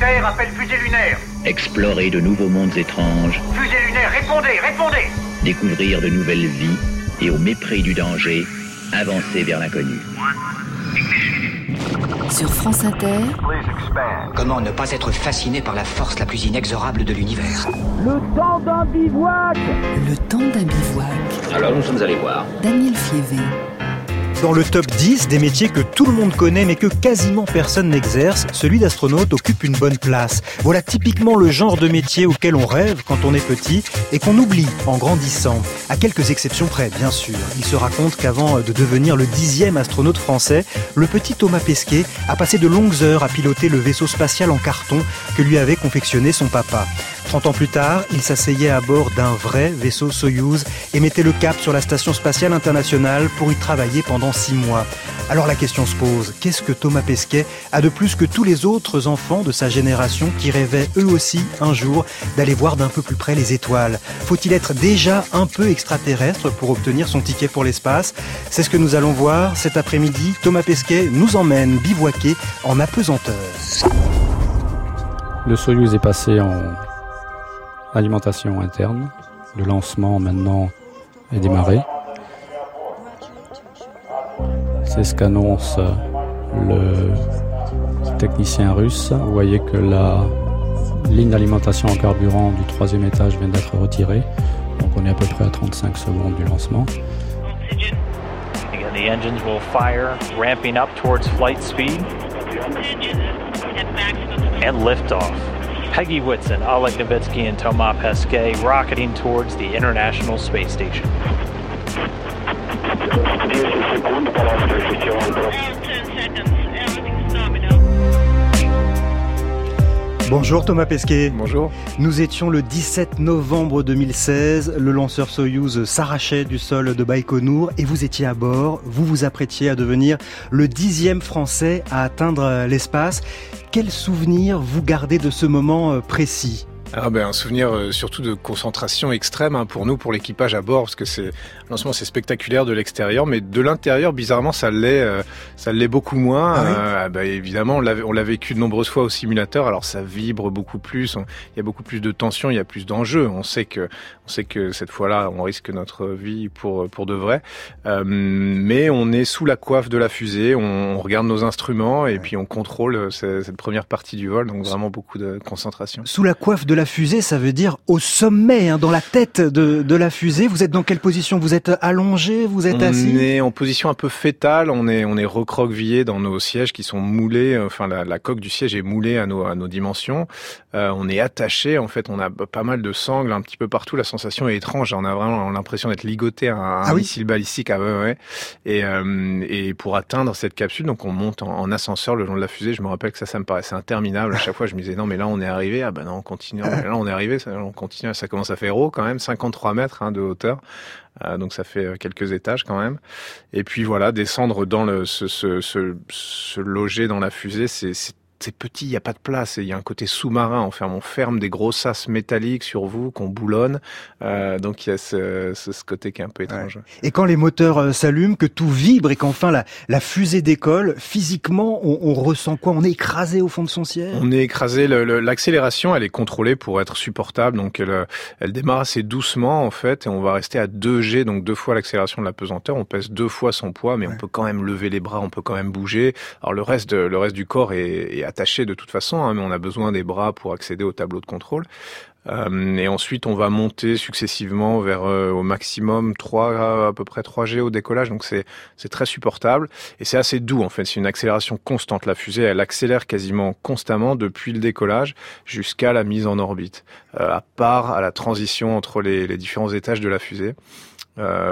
Terre appelle fusée lunaire. Explorer de nouveaux mondes étranges. Fusée lunaire, répondez, répondez Découvrir de nouvelles vies et au mépris du danger, avancer vers l'inconnu. Sur France Inter, Comment ne pas être fasciné par la force la plus inexorable de l'univers le temps d'un bivouac. Alors nous sommes allés voir. Daniel Fievé. Dans le top 10 des métiers que tout le monde connaît mais que quasiment personne n'exerce, celui d'astronaute occupe une bonne place. Voilà typiquement le genre de métier auquel on rêve quand on est petit et qu'on oublie en grandissant. À quelques exceptions près, bien sûr. Il se raconte qu'avant de devenir le dixième astronaute français, le petit Thomas Pesquet a passé de longues heures à piloter le vaisseau spatial en carton que lui avait confectionné son papa. 30 ans plus tard, il s'asseyait à bord d'un vrai vaisseau Soyouz et mettait le cap sur la station spatiale internationale pour y travailler pendant six mois. Alors la question se pose, qu'est-ce que Thomas Pesquet a de plus que tous les autres enfants de sa génération qui rêvaient eux aussi un jour d'aller voir d'un peu plus près les étoiles? Faut-il être déjà un peu extraterrestre pour obtenir son ticket pour l'espace? C'est ce que nous allons voir cet après-midi. Thomas Pesquet nous emmène bivouaquer en apesanteur. Le Soyuz est passé en alimentation interne. Le lancement maintenant est démarré. C'est ce qu'annonce le technicien russe. Vous voyez que la ligne d'alimentation en carburant du troisième étage vient d'être retirée. Donc on est à peu près à 35 secondes du lancement. Again, the engines will fire, ramping up towards flight speed. And liftoff. Peggy Whitson, Oleg Novitsky, and Thomas Pesquet rocketing towards the International Space Station. Bonjour Thomas Pesquet. Bonjour. Nous étions le 17 novembre 2016, le lanceur Soyouz s'arrachait du sol de Baïkonour et vous étiez à bord, vous vous apprêtiez à devenir le dixième Français à atteindre l'espace. Quel souvenir vous gardez de ce moment euh, précis? Ah ben, un souvenir euh, surtout de concentration extrême hein, pour nous, pour l'équipage à bord, parce que c'est lancement c'est spectaculaire de l'extérieur, mais de l'intérieur, bizarrement, ça l'est, euh, ça l'est beaucoup moins. Ah oui Euh, bah, évidemment, on l'a, on l'a vécu de nombreuses fois au simulateur, alors ça vibre beaucoup plus, il y a beaucoup plus de tension, il y a plus d'enjeux. On sait que, sait que cette fois-là, on risque notre vie pour pour de vrai, Euh, mais on est sous la coiffe de la fusée, on, on regarde nos instruments et puis on contrôle euh, ce- cette première partie du vol, donc vraiment beaucoup de concentration. Sous la coiffe de la fusée, ça veut dire au sommet, hein, dans la tête de, de la fusée. Vous êtes dans quelle position? Vous êtes allongé? Vous êtes on assis? est en position un peu fétale, on est on est recroquevillé dans nos sièges qui sont moulés, enfin la, la coque du siège est moulée à nos à nos dimensions. Euh, on est attaché, en fait, on a pas mal de sangles un petit peu partout. La sensation est étrange, on a vraiment l'impression d'être ligoté à un, Ah oui missile balistique. Ah ouais, ouais. Et euh, et pour atteindre cette capsule, donc on monte en, en ascenseur le long de la fusée. Je me rappelle que ça, ça me paraissait interminable. À chaque fois, je me disais non, mais là on est arrivé. Ah ben non, on continue. Là on est arrivé, ça, on continue. Ça commence à faire haut quand même, 53 mètres hein, de hauteur. Euh, donc ça fait euh, quelques étages quand même. Et puis voilà, descendre dans le, se, se, se, se loger dans la fusée, c'est c'est- petit, il n'y a pas de place. et Il y a un côté sous-marin. On ferme, on ferme des gros sas métalliques sur vous qu'on boulonne. Euh, donc il y a ce, ce, ce côté qui est un peu étrange. Et quand les moteurs euh, s'allument, que tout vibre et qu'enfin la, la fusée décolle, physiquement, on, on ressent quoi? On est écrasé au fond de son siège? On est écrasé. L'accélération, elle est contrôlée pour être supportable. Donc, elle, euh, elle démarre assez doucement en fait, et on va rester à 2 G, donc deux fois l'accélération de la pesanteur. On pèse deux fois son poids, mais on peut quand même lever les bras, on peut quand même bouger. Alors le reste, le reste du corps est, est attaché de toute façon, hein, mais on a besoin des bras pour accéder au tableau de contrôle. Euh, et ensuite, on va monter successivement vers euh, au maximum 3, à peu près 3 G au décollage. Donc c'est très supportable et c'est assez doux en fait. C'est une accélération constante. La fusée, elle accélère quasiment constamment depuis le décollage jusqu'à la mise en orbite, euh, à part à la transition entre les, les différents étages de la fusée.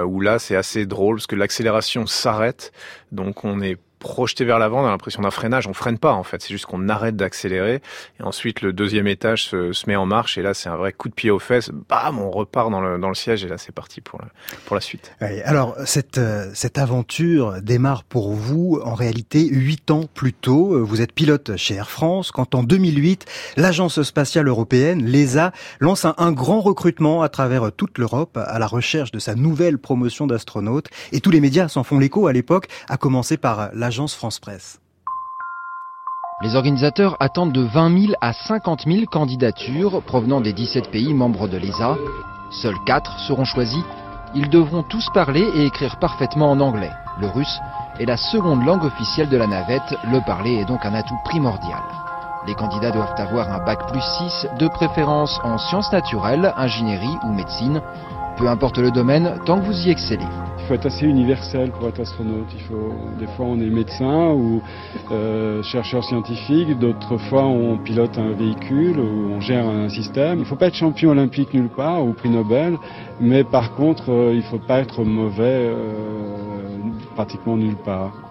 Où là, c'est assez drôle parce que l'accélération s'arrête, donc on est projeté vers l'avant, on a l'impression d'un freinage, on freine pas en fait, c'est juste qu'on arrête d'accélérer. Et ensuite le deuxième étage se, se met en marche. Et là c'est un vrai coup de pied aux fesses, bam, on repart dans le, dans le siège. Et là c'est parti pour la, pour la suite. Ouais, alors, cette, euh, cette aventure démarre pour vous en réalité huit ans plus tôt. Euh, Vous êtes pilote chez Air France quand en 2008, l'agence spatiale européenne, l'ESA, lance un, grand recrutement à travers toute l'Europe à la recherche de sa nouvelle promotion d'astronautes. Et tous les médias s'en font l'écho à l'époque, à commencer par France Presse. Les organisateurs attendent de 20 000 à 50 000 candidatures provenant des 17 pays membres de l'ESA. Seuls 4 seront choisis. Ils devront tous parler et écrire parfaitement en anglais. Le russe est la seconde langue officielle de la navette, le parler est donc un atout primordial. Les candidats doivent avoir un bac plus 6, de préférence en sciences naturelles, ingénierie ou médecine. Peu importe le domaine, tant que vous y excellez. Il faut être assez universel pour être astronaute. Des fois, on est médecin ou euh, chercheur scientifique. D'autres fois, on pilote un véhicule ou on gère un système. Il ne faut pas être champion olympique nulle part ou prix Nobel, mais par contre, euh, il ne faut pas être mauvais euh, pratiquement nulle part.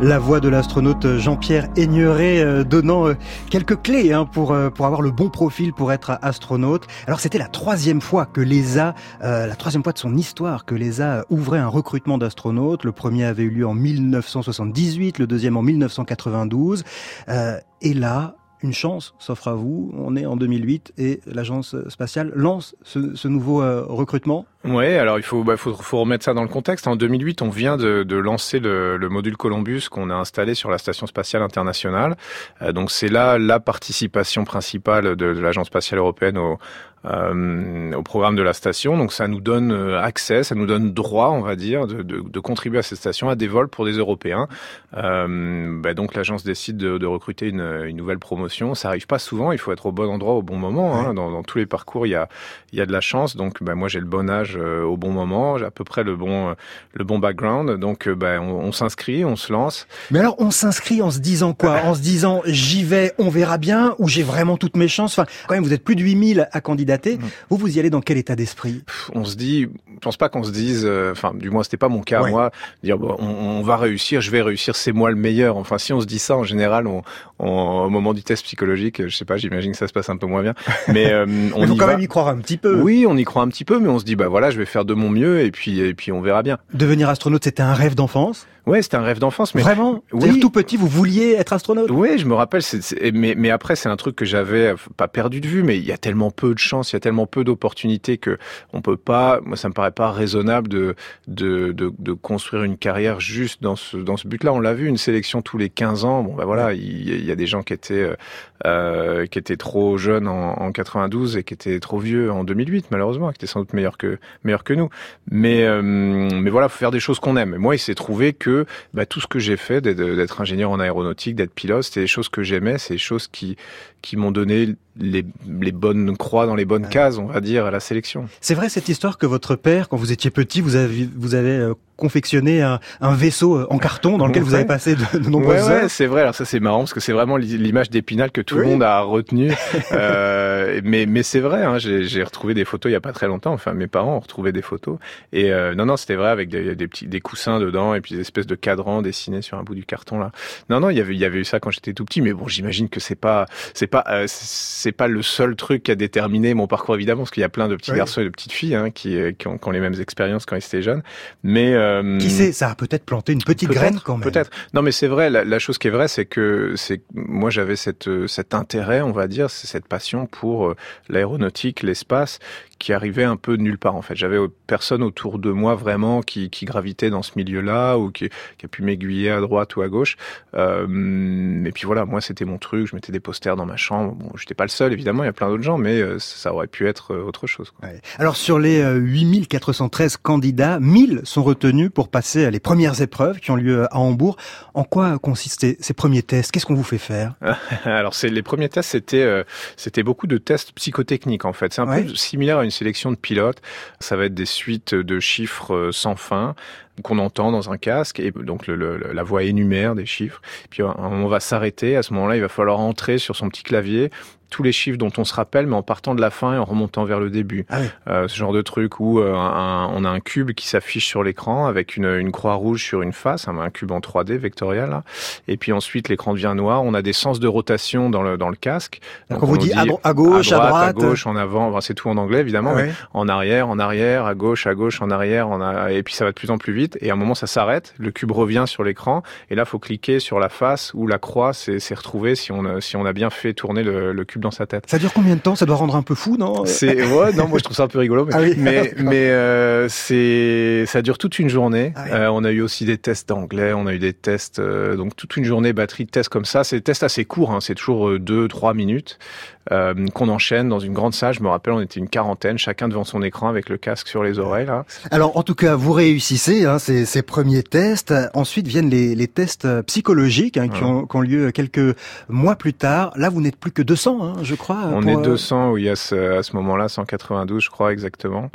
La voix de l'astronaute Jean-Pierre Aigneret euh, donnant euh, quelques clés hein, pour euh, pour avoir le bon profil pour être astronaute. Alors c'était la troisième fois que l'ESA, la troisième fois de son histoire que l'ESA ouvrait un recrutement d'astronautes. Le premier avait eu lieu en 1978, le deuxième en 1992. et là, une chance s'offre à vous. On est en 2008 et l'agence spatiale lance ce, nouveau recrutement. Ouais, alors il faut, bah, faut, remettre ça dans le contexte. En 2008, on vient de, lancer le, le, module Columbus qu'on a installé sur la station spatiale internationale. Euh, donc c'est là la participation principale de, de l'agence spatiale européenne au, euh, au programme de la station. Donc ça nous donne euh, accès, ça nous donne droit, on va dire, de, de, de contribuer à cette station à des vols pour des Européens. Euh, bah, donc l'agence décide de, de recruter une, une, nouvelle promotion. Ça arrive pas souvent. Il faut être au bon endroit au bon moment. Hein. Dans, dans, tous les parcours, il y a, il y a de la chance. Donc bah, moi j'ai le bon âge euh, au bon moment, j'ai à peu près le bon euh, le bon background. Donc ben, on, on s'inscrit, on se lance. Mais alors on s'inscrit en se disant quoi? En se disant j'y vais, on verra bien, ou j'ai vraiment toutes mes chances? Enfin, quand même, vous êtes plus de 8000 à candidater. Mmh. Vous, vous y allez dans quel état d'esprit? On se dit, je pense pas qu'on se dise, enfin, du moins c'était pas mon cas ouais. moi, dire bon, on, on, va réussir, je vais réussir, c'est moi le meilleur. Enfin, si on se dit ça en général, on, on, au moment du test psychologique, je sais pas, j'imagine que ça se passe un peu moins bien, mais euh, on mais faut y quand va. même y croire un petit peu. Oui, on y croit un petit peu, mais on se dit bah voilà, je vais faire de mon mieux et puis et puis on verra bien. Devenir astronaute, c'était un rêve d'enfance? Ouais, c'était un rêve d'enfance, mais vraiment? Oui. Tout petit, vous vouliez être astronaute? Oui, je me rappelle. mais mais après, c'est un truc que j'avais pas perdu de vue, mais il y a tellement peu de il y a tellement peu d'opportunités que on peut pas. Moi, ça me paraît pas raisonnable de construire une carrière juste dans ce but-là. On l'a vu, une sélection tous les 15 ans. Bon, ben voilà, il, il y a des gens qui étaient euh, qui étaient trop jeunes en, en 92 et qui étaient trop vieux en 2008, malheureusement, qui étaient sans doute meilleurs que meilleurs que nous. Mais euh, mais voilà, faut faire des choses qu'on aime. Et moi, il s'est trouvé que bah, tout ce que j'ai fait, d'être ingénieur en aéronautique, d'être pilote, c'était des choses que j'aimais, c'est des choses qui qui m'ont donné les, les, bonnes croix dans les bonnes cases, on va dire, à la sélection. C'est vrai cette histoire que votre père, quand vous étiez petit, vous avez, vous avez euh, confectionné un, un, vaisseau en carton dans lequel ouais. vous avez passé de, de nombreuses ouais, heures. Ouais, c'est vrai. Alors ça, c'est marrant parce que c'est vraiment l'image d'Épinal que tout oui. le monde a retenu. euh, mais mais c'est vrai. Hein, J'ai retrouvé des photos il y a pas très longtemps. Enfin, mes parents ont retrouvé des photos. Et euh, non, non, c'était vrai avec des, des, petits des coussins dedans et puis des espèces de cadrans dessinés sur un bout du carton là. Non, non, il y avait il y avait eu ça quand j'étais tout petit. Mais bon, j'imagine que c'est pas c'est pas euh, c'est pas le seul truc qui a déterminé mon parcours évidemment parce qu'il y a plein de petits oui. garçons et de petites filles hein, qui, qui, ont, qui, ont, les mêmes expériences quand ils étaient jeunes mais euh, qui sait ça a peut-être planté une petite peut graine quand même. peut-être. Non mais c'est vrai la, la, chose qui est vraie c'est que c'est moi j'avais cette cet intérêt on va dire cette passion pour euh, l'aéronautique l'espace qui arrivait un peu de nulle part en fait. J'avais personne autour de moi vraiment qui, qui gravitait dans ce milieu-là ou qui, qui, a pu m'aiguiller à droite ou à gauche. Euh, et puis voilà, moi c'était mon truc. Je mettais des posters dans ma chambre. Bon, j'étais pas le seul évidemment, il y a plein d'autres gens, mais euh, ça aurait pu être autre chose. Quoi. Ouais. Alors sur les 8413 candidats, 1000 sont retenus pour passer les premières épreuves qui ont lieu à Hambourg. En quoi consistaient ces premiers tests? Qu'est-ce qu'on vous fait faire? Alors c'est les premiers tests, c'était euh, c'était beaucoup de tests psychotechniques en fait. C'est un ouais. peu similaire à une sélection de pilotes. Ça va être des suites de chiffres sans fin qu'on entend dans un casque et donc le, le, la voix énumère des chiffres. Puis on va s'arrêter. À ce moment-là, il va falloir entrer sur son petit clavier tous les chiffres dont on se rappelle, mais en partant de la fin et en remontant vers le début. Ah oui. euh, ce genre de truc où euh, un, on a un cube qui s'affiche sur l'écran avec une, une, croix rouge sur une face, un, un cube en 3D vectoriel. Là. Et puis ensuite, l'écran devient noir. On a des sens de rotation dans le, dans le casque. Donc, on vous dit, dit à, gauche, à droite, à droite, à gauche, en avant. Enfin, c'est tout en anglais évidemment. Ah oui. En arrière, en arrière, à gauche, à gauche, en arrière. A... Et puis ça va de plus en plus vite vite et à un moment ça s'arrête, le cube revient sur l'écran et là faut cliquer sur la face où la croix s'est retrouvée si on a, si on a bien fait tourner le, le, cube dans sa tête. Ça dure combien de temps? Ça doit rendre un peu fou, non? C'est ouais, non, moi je trouve ça un peu rigolo, mais ah oui. mais, mais euh, c'est ça dure toute une journée. Ah euh, on a eu aussi des tests d'anglais, on a eu des tests euh, donc toute une journée batterie de tests comme ça. C'est des tests assez courts, hein, c'est toujours deux trois minutes euh, qu'on enchaîne dans une grande salle. Je me rappelle, on était une quarantaine, chacun devant son écran avec le casque sur les oreilles. Là. Alors, en tout cas, vous réussissez hein, ces, ces, premiers tests. Ensuite viennent les, les tests psychologiques hein, qui, ont, qui, ont, lieu quelques mois plus tard. Là, vous n'êtes plus que 200, hein, je crois. On est 200, oui, à ce, à ce moment-là, 192, je crois exactement.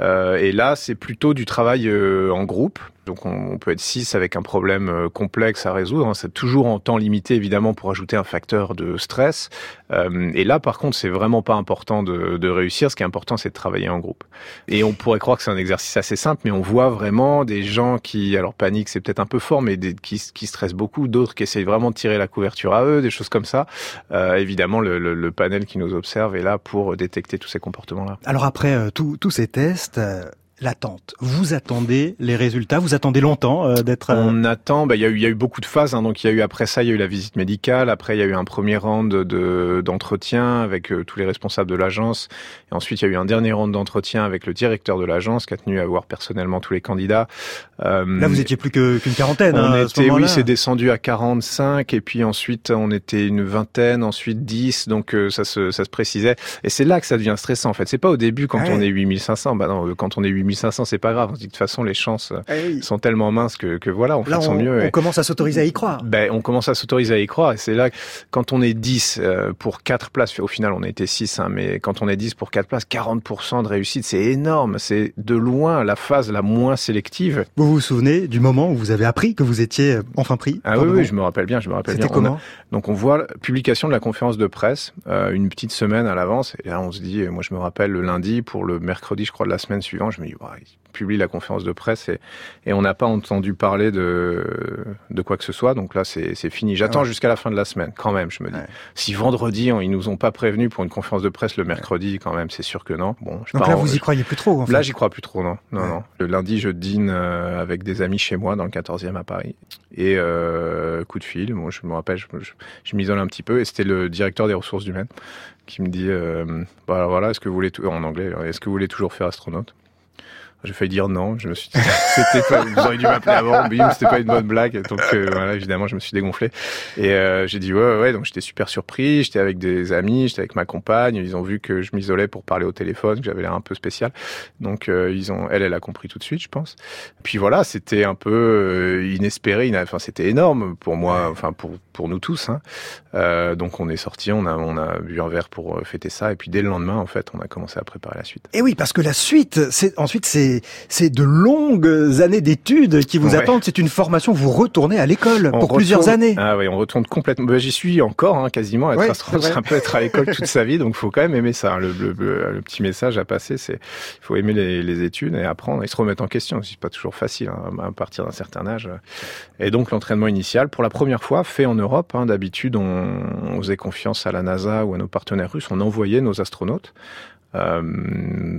Euh, et là, c'est plutôt du travail euh, en groupe. Donc on, peut être 6 avec un problème euh, complexe à résoudre. Hein. C'est toujours en temps limité évidemment pour ajouter un facteur de stress. Euh, et là par contre c'est vraiment pas important de, réussir. Ce qui est important c'est de travailler en groupe. Et on pourrait croire que c'est un exercice assez simple, mais on voit vraiment des gens qui, alors panique c'est peut-être un peu fort, mais qui, stressent beaucoup, d'autres qui essayent vraiment de tirer la couverture à eux, des choses comme ça. Euh, évidemment le, panel qui nous observe est là pour détecter tous ces comportements-là. Alors après tous ces tests, l'attente. Vous attendez les résultats, vous attendez longtemps euh, d'être... Euh, On attend, bah, il y, a eu, y a eu beaucoup de phases, hein, donc il y a eu après ça, il y a eu la visite médicale, après il y a eu un premier round de, d'entretien avec euh, tous les responsables de l'agence, et ensuite il y a eu un dernier round d'entretien avec le directeur de l'agence qui a tenu à voir personnellement tous les candidats. Là vous étiez plus qu'une quarantaine. On hein, était, oui, c'est descendu à 45, et puis ensuite on était une vingtaine, ensuite 10, donc ça, se, ça se précisait. Et c'est là que ça devient stressant en fait. C'est pas au début quand on est 8500, bah non, quand on est 8500, c'est pas grave. de toute façon, les chances eh sont tellement minces que, que voilà, on fait son mieux. On commence à s'autoriser à y croire. Ben, on commence à s'autoriser à y croire. Et c'est là, quand on est 10 euh, pour 4 places, au final, on a été 6, hein, mais quand on est 10 pour 4 places, 40% de réussite, c'est énorme. C'est de loin la phase la moins sélective. Vous vous souvenez du moment où vous avez appris que vous étiez euh, enfin pris Ah oui, oui, je me rappelle bien, je me rappelle bien. C'était comment Donc on voit publication de la conférence de presse euh, une petite semaine à l'avance. Et là, on se dit, moi je me rappelle le lundi pour le mercredi, je crois, de la semaine suivante, je me dis, publie la conférence de presse et, et on n'a pas entendu parler de, de quoi que ce soit. Donc là, c'est fini. J'attends jusqu'à la fin de la semaine, quand même, je me dis. Si vendredi, on, ils nous ont pas prévenu pour une conférence de presse le mercredi, quand même, c'est sûr que non. Bon, je Donc là, vous y croyez plus trop, en fait. Là, j'y crois plus trop, non. Non, non. Le lundi, je dîne euh, avec des amis chez moi, dans le 14e à Paris. Et euh, coup de fil, moi, je me rappelle, je, je, m'isole un petit peu, et c'était le directeur des ressources humaines qui me dit, euh, voilà, voilà, est-ce que vous voulez, en anglais, est-ce que vous voulez toujours faire astronaute? J'ai failli dire non. Je me suis dit, c'était pas, vous auriez dû m'appeler avant. Bim, c'était pas une bonne blague. Donc euh, voilà, évidemment, je me suis dégonflé. Et euh, j'ai dit ouais, ouais. Donc j'étais super surpris. J'étais avec des amis, j'étais avec ma compagne. Ils ont vu que je m'isolais pour parler au téléphone, que j'avais l'air un peu spécial. Donc euh, ils ont, elle, elle a compris tout de suite, je pense. Puis voilà, c'était un peu euh, inespéré. Enfin, c'était énorme pour moi, enfin pour pour nous tous. Hein. Euh, donc on est sorti, on a on a bu un verre pour fêter ça. Et puis dès le lendemain, en fait, on a commencé à préparer la suite. Et oui, parce que la suite, c'est ensuite c'est c'est de longues années d'études qui vous attendent. C'est une formation. Vous retournez à l'école pour plusieurs années. Ah oui, on retourne complètement. Bah, J'y suis encore hein, quasiment. Être astronaute, c'est un peu être à l'école toute sa vie, donc faut quand même aimer ça. Hein. Le, le, petit message à passer, c'est il faut aimer les, les, études et apprendre et se remettre en question. C'est pas toujours facile hein, à partir d'un certain âge. Et donc l'entraînement initial, pour la première fois, fait en Europe. Hein, D'habitude, on, on faisait confiance à la NASA ou à nos partenaires russes. On envoyait nos astronautes euh,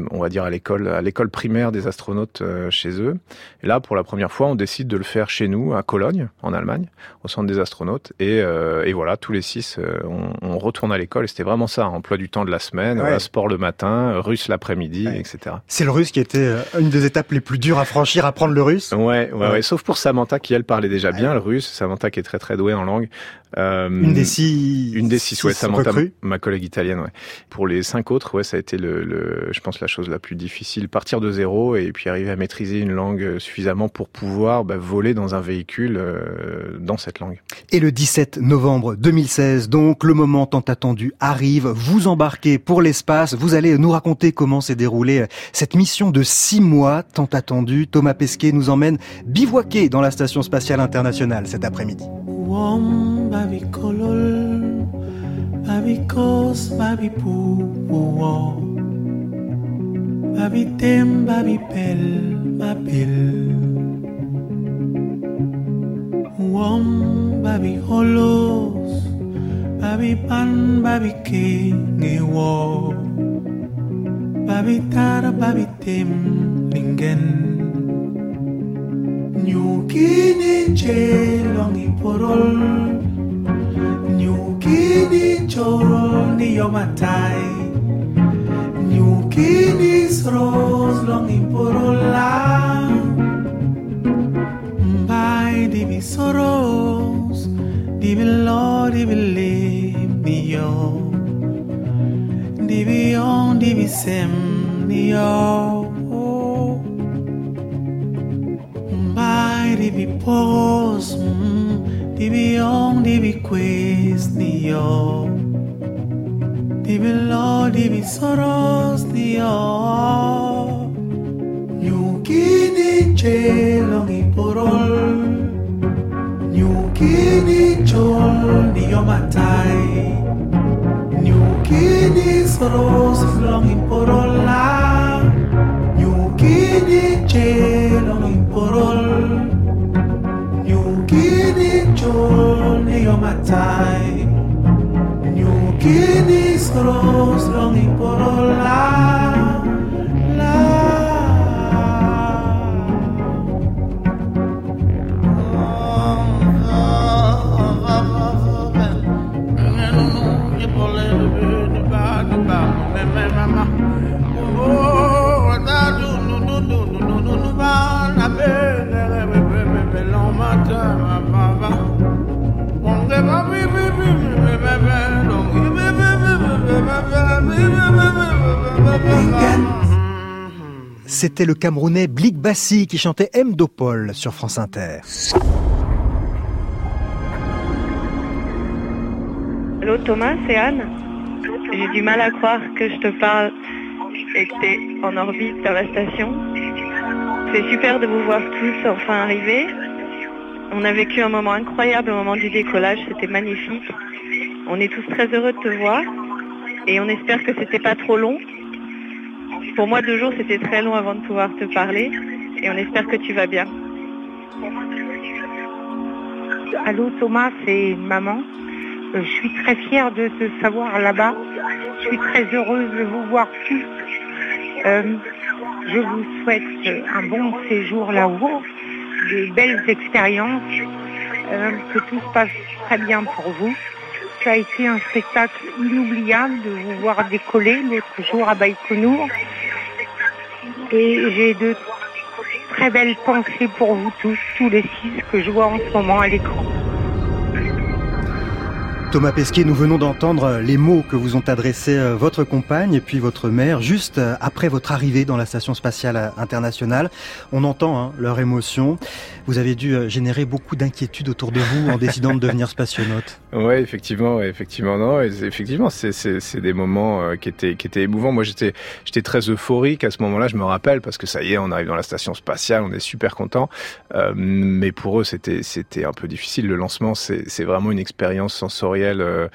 on va dire à l'école, à l'école primaire des astronautes euh, chez eux. Et là, pour la première fois, on décide de le faire chez nous, à Cologne, en Allemagne, au centre des astronautes. Et, euh, et voilà, tous les six, on, on, retourne à l'école. Et c'était vraiment ça, emploi du temps de la semaine, ouais. sport le matin, russe l'après-midi, ouais. etc. C'est le russe qui était une des étapes les plus dures à franchir, apprendre le russe. Ouais, ouais, ouais. sauf pour Samantha qui elle parlait déjà bien le russe. Samantha qui est très très douée en langue. Euh, une des six, une des six, ouais, Samantha, ma collègue italienne, ouais. Pour les cinq autres, ouais, ça a été le, le, je pense, la chose la plus difficile. Partir de zéro et puis arriver à maîtriser une langue suffisamment pour pouvoir bah, voler dans un véhicule euh, dans cette langue. Et le 17 novembre 2016, donc, le moment tant attendu arrive. Vous embarquez pour l'espace. Vous allez nous raconter comment s'est déroulée cette mission de six mois tant attendue. Thomas Pesquet nous emmène bivouaquer dans la station spatiale internationale cet après-midi. babi kolol babi kos babi Ma vie t'aime, ma vie belle, ma belle. Wom, baby holos, baby pan, baby king, e wo. Baby tara, baby tim, lingen. New Guinea, jelong i porol. New Guinea, chorol, ni yo matai. Yukinis rose long iporola Mbai di soros Di mi lo di yo Di on divi mi sem yo Mbai di pos mm, Di on di quest yo Dibi lo, dibi soros dio Nyukini chelongi porol Nyukini chol dio matai Nyukini soros longi porola Nyukini chelongi porol Nyukini chol dio matai Kini skrong skrong porola C'était le Camerounais Blik Bassi qui chantait M. Dopol sur France Inter. Allô Thomas, c'est Anne. J'ai du mal à croire que je te parle et que tu es en orbite dans la station. C'est super de vous voir tous enfin arriver. On a vécu un moment incroyable au moment du décollage, c'était magnifique. On est tous très heureux de te voir et on espère que c'était pas trop long. Pour moi, deux jours, c'était très long avant de pouvoir te parler et on espère que tu vas bien. Allô Thomas, c'est maman. Euh, je suis très fière de te savoir là-bas. Je suis très heureuse de vous voir tous. Euh, je vous souhaite un bon séjour là-haut, de belles expériences, euh, que tout se passe très bien pour vous. Ça a été un spectacle inoubliable de vous voir décoller l'autre jour à Baïkonour. Et j'ai de très belles pensées pour vous tous, tous les six que je vois en ce moment à l'écran. Thomas Pesquet, nous venons d'entendre les mots que vous ont adressés euh, votre compagne et puis votre mère juste euh, après votre arrivée dans la station spatiale internationale. On entend hein, leur émotion. Vous avez dû euh, générer beaucoup d'inquiétudes autour de vous en décidant de devenir spationaute. Oui, effectivement, effectivement, non, effectivement, c'est, des moments euh, qui étaient qui étaient émouvants. Moi, j'étais j'étais très euphorique à ce moment-là. Je me rappelle parce que ça y est, on arrive dans la station spatiale, on est super content. Euh, mais pour eux, c'était c'était un peu difficile. Le lancement, c'est vraiment une expérience sensorielle euh,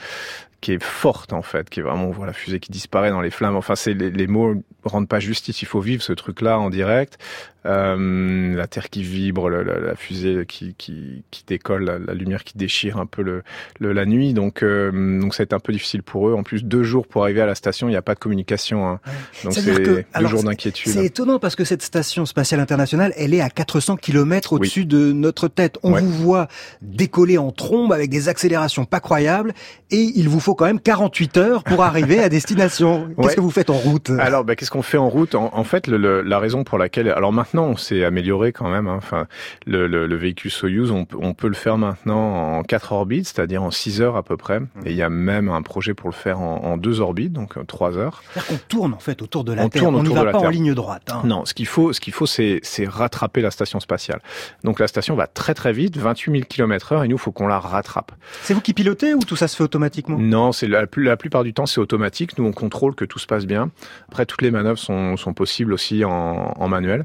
qui est forte en fait, qui est vraiment on la fusée qui disparaît dans les flammes. Enfin, c'est les, les mots rendent pas justice. Il faut vivre ce truc-là en direct. Euh, la terre qui vibre, la, la, la fusée qui, qui, qui décolle, la, la, lumière qui déchire un peu le, le la nuit. Donc, euh, donc ça a été un peu difficile pour eux. En plus, deux jours pour arriver à la station, il n'y a pas de communication. Hein. Donc c'est deux alors, jours d'inquiétude. C'est étonnant parce que cette station spatiale internationale, elle est à 400 km au-dessus oui. de notre tête. On ouais. vous voit décoller en trombe avec des accélérations pas croyables et il vous faut quand même 48 heures pour arriver à destination. Qu'est-ce ouais. que vous faites en route? Alors, bah, qu'est-ce qu'on fait en route? En, en fait, le, la raison pour laquelle, alors maintenant maintenant, on s'est amélioré quand même. Hein. Enfin, le, le, le, véhicule Soyuz, on, on, peut le faire maintenant en quatre orbites, c'est-à-dire en six heures à peu près. Mmh. Et il y a même un projet pour le faire en, en deux orbites, donc trois heures. C'est-à-dire qu'on tourne en fait autour de la on Terre. Tourne on ne va pas en ligne droite. Hein. Non, ce qu'il faut, ce qu'il faut, c'est, c'est rattraper la station spatiale. Donc la station va très très vite, 28 000 km heure, et nous, il faut qu'on la rattrape. C'est vous qui pilotez ou tout ça se fait automatiquement? Non, c'est la, la plupart du temps, c'est automatique. Nous, on contrôle que tout se passe bien. Après, toutes les manœuvres sont, sont possibles aussi en, en manuel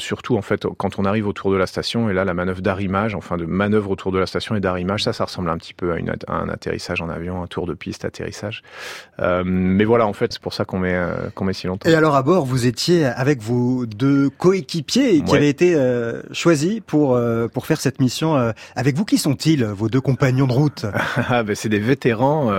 surtout en fait quand on arrive autour de la station et là la manœuvre d'arrimage, enfin de manœuvre autour de la station et d'arrimage, ça ça ressemble un petit peu à, une, à, un atterrissage en avion, un tour de piste atterrissage. Euh, mais voilà en fait c'est pour ça qu'on met euh, qu'on met si longtemps. Et alors à bord vous étiez avec vos deux coéquipiers qui ouais. avaient été euh, choisis pour euh, pour faire cette mission avec vous. Qui sont-ils vos deux compagnons de route? Ah, ben, c'est des vétérans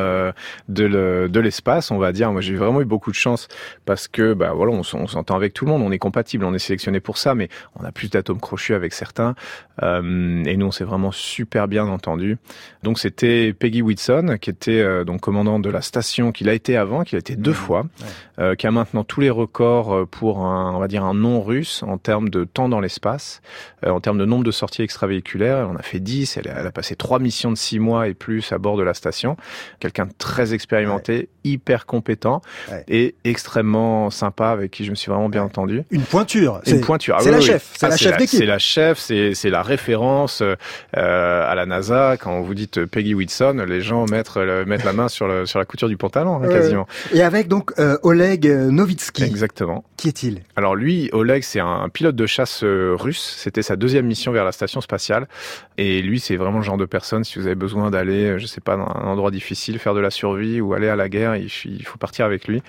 de le, de l'espace on va dire. Moi j'ai vraiment eu beaucoup de chance parce que bah voilà on, on s'entend avec tout le monde, on est compatible, on est sélectionné pour ça ça, mais on a plus d'atomes crochus avec certains. Euh, et nous, on s'est vraiment super bien entendu. Donc c'était Peggy Whitson, qui était euh, donc commandant de la station qu'il a été avant, qu'il a été deux mmh. fois, euh, qui a maintenant tous les records euh, pour un, on va dire un non russe en termes de temps dans l'espace, en termes de nombre de sorties extravéhiculaires. Elle en a fait 10, elle, elle, a passé trois missions de six mois et plus à bord de la station. Quelqu'un de très expérimenté, hyper compétent et extrêmement sympa avec qui je me suis vraiment bien entendu. Une pointure. Une pointure. C'est la, chef. C'est la chef d'équipe. C'est la chef. C'est la référence euh, à la NASA. Quand vous dites Peggy Whitson, les gens mettent, mettent la main sur, le, sur la couture du pantalon, hein, quasiment. Et avec donc euh, Oleg Novitsky. Exactement. Qui est-il? Alors lui, Oleg, c'est un pilote de chasse euh, russe. C'était sa deuxième mission vers la station spatiale. Et lui, c'est vraiment le genre de personne, si vous avez besoin d'aller, je sais pas, dans un endroit difficile, faire de la survie ou aller à la guerre, il faut partir avec lui.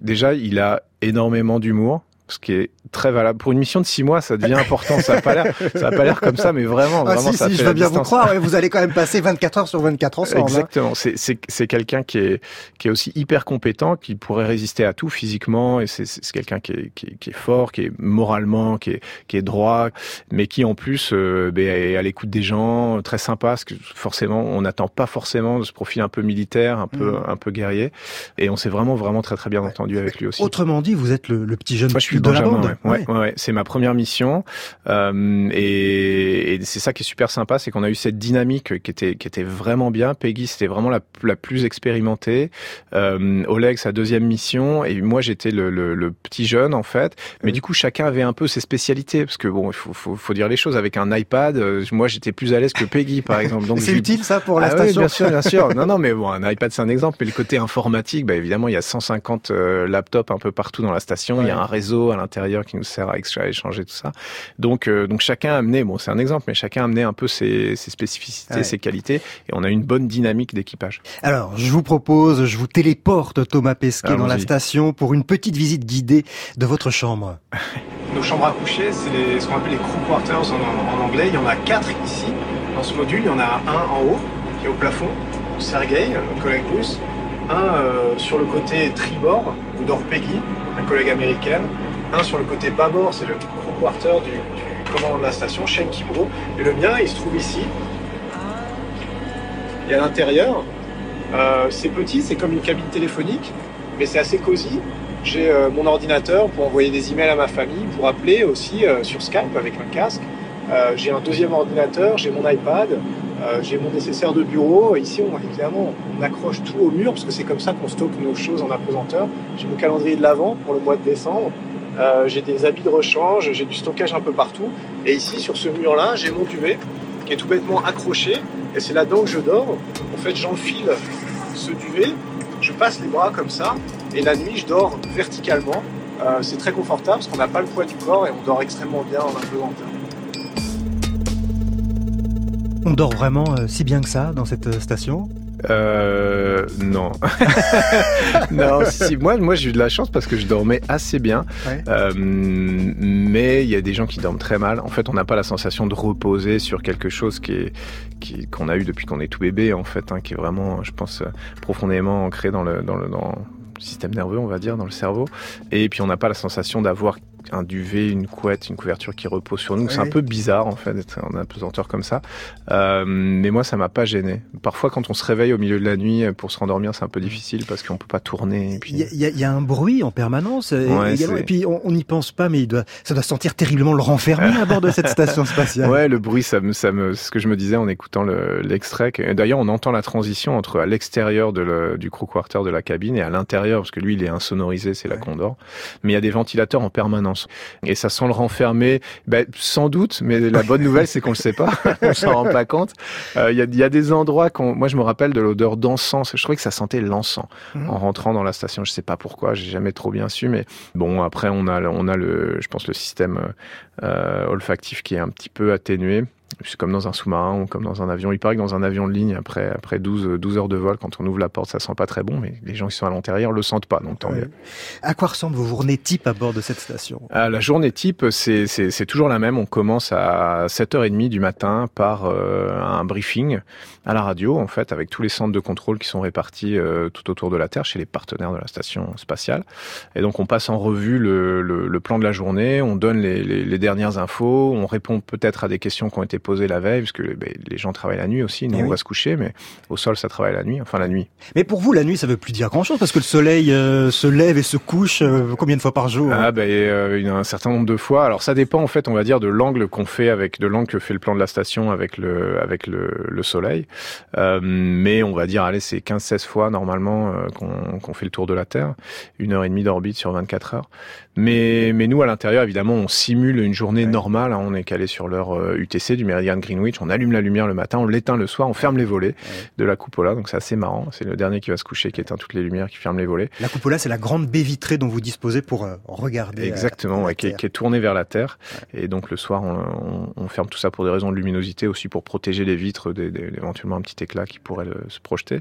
Déjà, il a énormément d'humour ce qui est très valable. Pour une mission de six mois, ça devient important. Ça n'a pas l'air, ça a pas l'air comme ça, mais vraiment, ah, vraiment, si, ça si, fait je veux bien vous croire. vous allez quand même passer 24 heures sur 24 ensemble. Hein. Exactement. C'est, c'est, c'est quelqu'un qui est, qui est aussi hyper compétent, qui pourrait résister à tout physiquement, et c'est, c'est quelqu'un qui est, qui est, qui, est, fort, qui est moralement, qui est, qui est droit, mais qui en plus euh, ben, est à l'écoute des gens, très sympa, parce que forcément, on n'attend pas forcément de ce profil un peu militaire, un peu, mmh. un peu guerrier, et on s'est vraiment, vraiment très, très bien entendu avec lui aussi. Autrement dit, vous êtes le, le petit jeune Moi, je suis de la bande. Ouais. Ouais, ouais, c'est ma première mission euh, et, et c'est ça qui est super sympa, c'est qu'on a eu cette dynamique qui était qui était vraiment bien. Peggy c'était vraiment la, la plus expérimentée, euh, Oleg sa deuxième mission et moi j'étais le, le, le, petit jeune en fait. Mais du coup chacun avait un peu ses spécialités parce que bon il faut, faut, faut dire les choses avec un iPad. Euh, moi j'étais plus à l'aise que Peggy par exemple. Donc c'est utile ça pour la ah, station. Oui, bien sûr, bien sûr. Non non mais bon un iPad c'est un exemple, mais le côté informatique, bah évidemment il y a 150 euh, laptops un peu partout dans la station. Ouais. Il y a un réseau à l'intérieur qui nous sert à échanger tout ça. Donc, euh, donc chacun a amené, bon c'est un exemple, mais chacun a amené un peu ses, ses spécificités, ouais. ses qualités, et on a une bonne dynamique d'équipage. Alors, je vous propose, je vous téléporte Thomas Pesquet dans la station pour une petite visite guidée de votre chambre. Nos chambres à coucher, c'est ce qu'on appelle les crew quarters en, en, anglais. Il y en a quatre ici. Dans ce module, il y en a un en haut, qui est au plafond, Sergei, un collègue russe. Un euh, sur le côté tribord, où dort Peggy, un collègue américain un sur le côté bâbord, c'est le quarter du, du, commandant de la station, Shen Kimbo, et le mien, il se trouve ici. Et à l'intérieur, euh, c'est petit, c'est comme une cabine téléphonique, mais c'est assez cosy. J'ai euh, mon ordinateur pour envoyer des emails à ma famille, pour appeler aussi euh, sur Skype avec un casque. J'ai un deuxième ordinateur, j'ai mon iPad, j'ai mon nécessaire de bureau. Ici, on, évidemment, on accroche tout au mur parce que c'est comme ça qu'on stocke nos choses en apesanteur. J'ai mon calendrier de l'avant pour le mois de décembre. Euh, j'ai des habits de rechange, j'ai du stockage un peu partout. Et ici, sur ce mur-là, j'ai mon duvet qui est tout bêtement accroché. Et c'est là-dedans que je dors. En fait, j'enfile ce duvet, je passe les bras comme ça. Et la nuit, je dors verticalement. Euh, c'est très confortable parce qu'on n'a pas le poids du corps et on dort extrêmement bien en apesanteur. On dort vraiment euh, si bien que ça dans cette station euh, non. non, si, moi, moi j'ai eu de la chance parce que je dormais assez bien. Ouais. Euh, mais il y a des gens qui dorment très mal. En fait, on n'a pas la sensation de reposer sur quelque chose qui est qui, qu'on a eu depuis qu'on est tout bébé, en fait, hein, qui est vraiment, je pense, profondément ancré dans le dans le dans le système nerveux, on va dire, dans le cerveau. Et puis on n'a pas la sensation d'avoir un duvet, une couette, une couverture qui repose sur nous. Oui. C'est un peu bizarre en fait d'être en apesanteur comme ça. Euh, mais moi, ça m'a pas gêné. Parfois, quand on se réveille au milieu de la nuit pour se rendormir, c'est un peu difficile parce qu'on peut pas tourner. Il puis... y, y, y, a un bruit en permanence. Ouais, également. Et puis on n'y pense pas, mais il doit, ça doit sentir terriblement le renfermer à bord de cette station spatiale. Ouais, le bruit, ça me, ça me, ce que je me disais en écoutant l'extrait. Le, D'ailleurs, on entend la transition entre à l'extérieur du crew quarter de la cabine et à l'intérieur, parce que lui, il est insonorisé, c'est ouais. la Condor. Mais il y a des ventilateurs en permanence. Et ça sent le renfermer, ben, sans doute, mais la bonne nouvelle, c'est qu'on le sait pas, on s'en rend pas compte. Il euh, y, a, y, a, des endroits, qu'on, moi je me rappelle de l'odeur d'encens, je trouvais que ça sentait l'encens mmh. en rentrant dans la station, je sais pas pourquoi, j'ai jamais trop bien su, mais bon, après on a, on a le, je pense le système euh, olfactif qui est un petit peu atténué. C'est comme dans un sous-marin ou comme dans un avion. Il paraît que dans un avion de ligne, après, après 12, 12 heures de vol, quand on ouvre la porte, ça sent pas très bon, mais les gens qui sont à l'intérieur le sentent pas, donc tant mieux. À quoi ressemblent vos journées type à bord de cette station? Ah, La journée type, c'est toujours la même. On commence à 7h30 du matin par euh, un briefing à la radio, en fait, avec tous les centres de contrôle qui sont répartis euh, tout autour de la Terre, chez les partenaires de la station spatiale. Et donc on passe en revue le, le, le plan de la journée, on donne les, les, les dernières infos, on répond peut-être à des questions qui ont été posé la veille, parce que ben, les gens travaillent la nuit aussi. Nous, Eh on oui. va se coucher, mais au sol, ça travaille la nuit. Enfin, la nuit. Mais pour vous, la nuit, ça veut plus dire grand-chose parce que le soleil euh, se lève et se couche euh, combien de fois par jour hein? Ah, ben, euh, un certain nombre de fois. Alors, ça dépend, en fait, on va dire, de l'angle qu'on fait avec, de l'angle que fait le plan de la station avec le, avec le, le soleil. Mais on va dire, allez, c'est 15-16 fois, normalement, qu'on qu'on fait le tour de la Terre. Une heure et demie d'orbite sur 24 heures. Mais, mais nous, à l'intérieur, évidemment, on simule une journée normale. hein. On est calé sur l'heure euh, UTC du méridien de Greenwich. On allume la lumière le matin, on l'éteint le soir, on ferme les volets de la cupola. Donc c'est assez marrant. C'est le dernier qui va se coucher qui éteint toutes les lumières, qui ferme les volets. La cupola, c'est la grande baie vitrée dont vous disposez pour euh, regarder. euh, Exactement, ouais, qui, est, qui est tourné vers la Terre. Et donc le soir, on, on- on ferme tout ça pour des raisons de luminosité, aussi pour protéger les vitres d'éventuellement un petit éclat qui pourrait le- se projeter.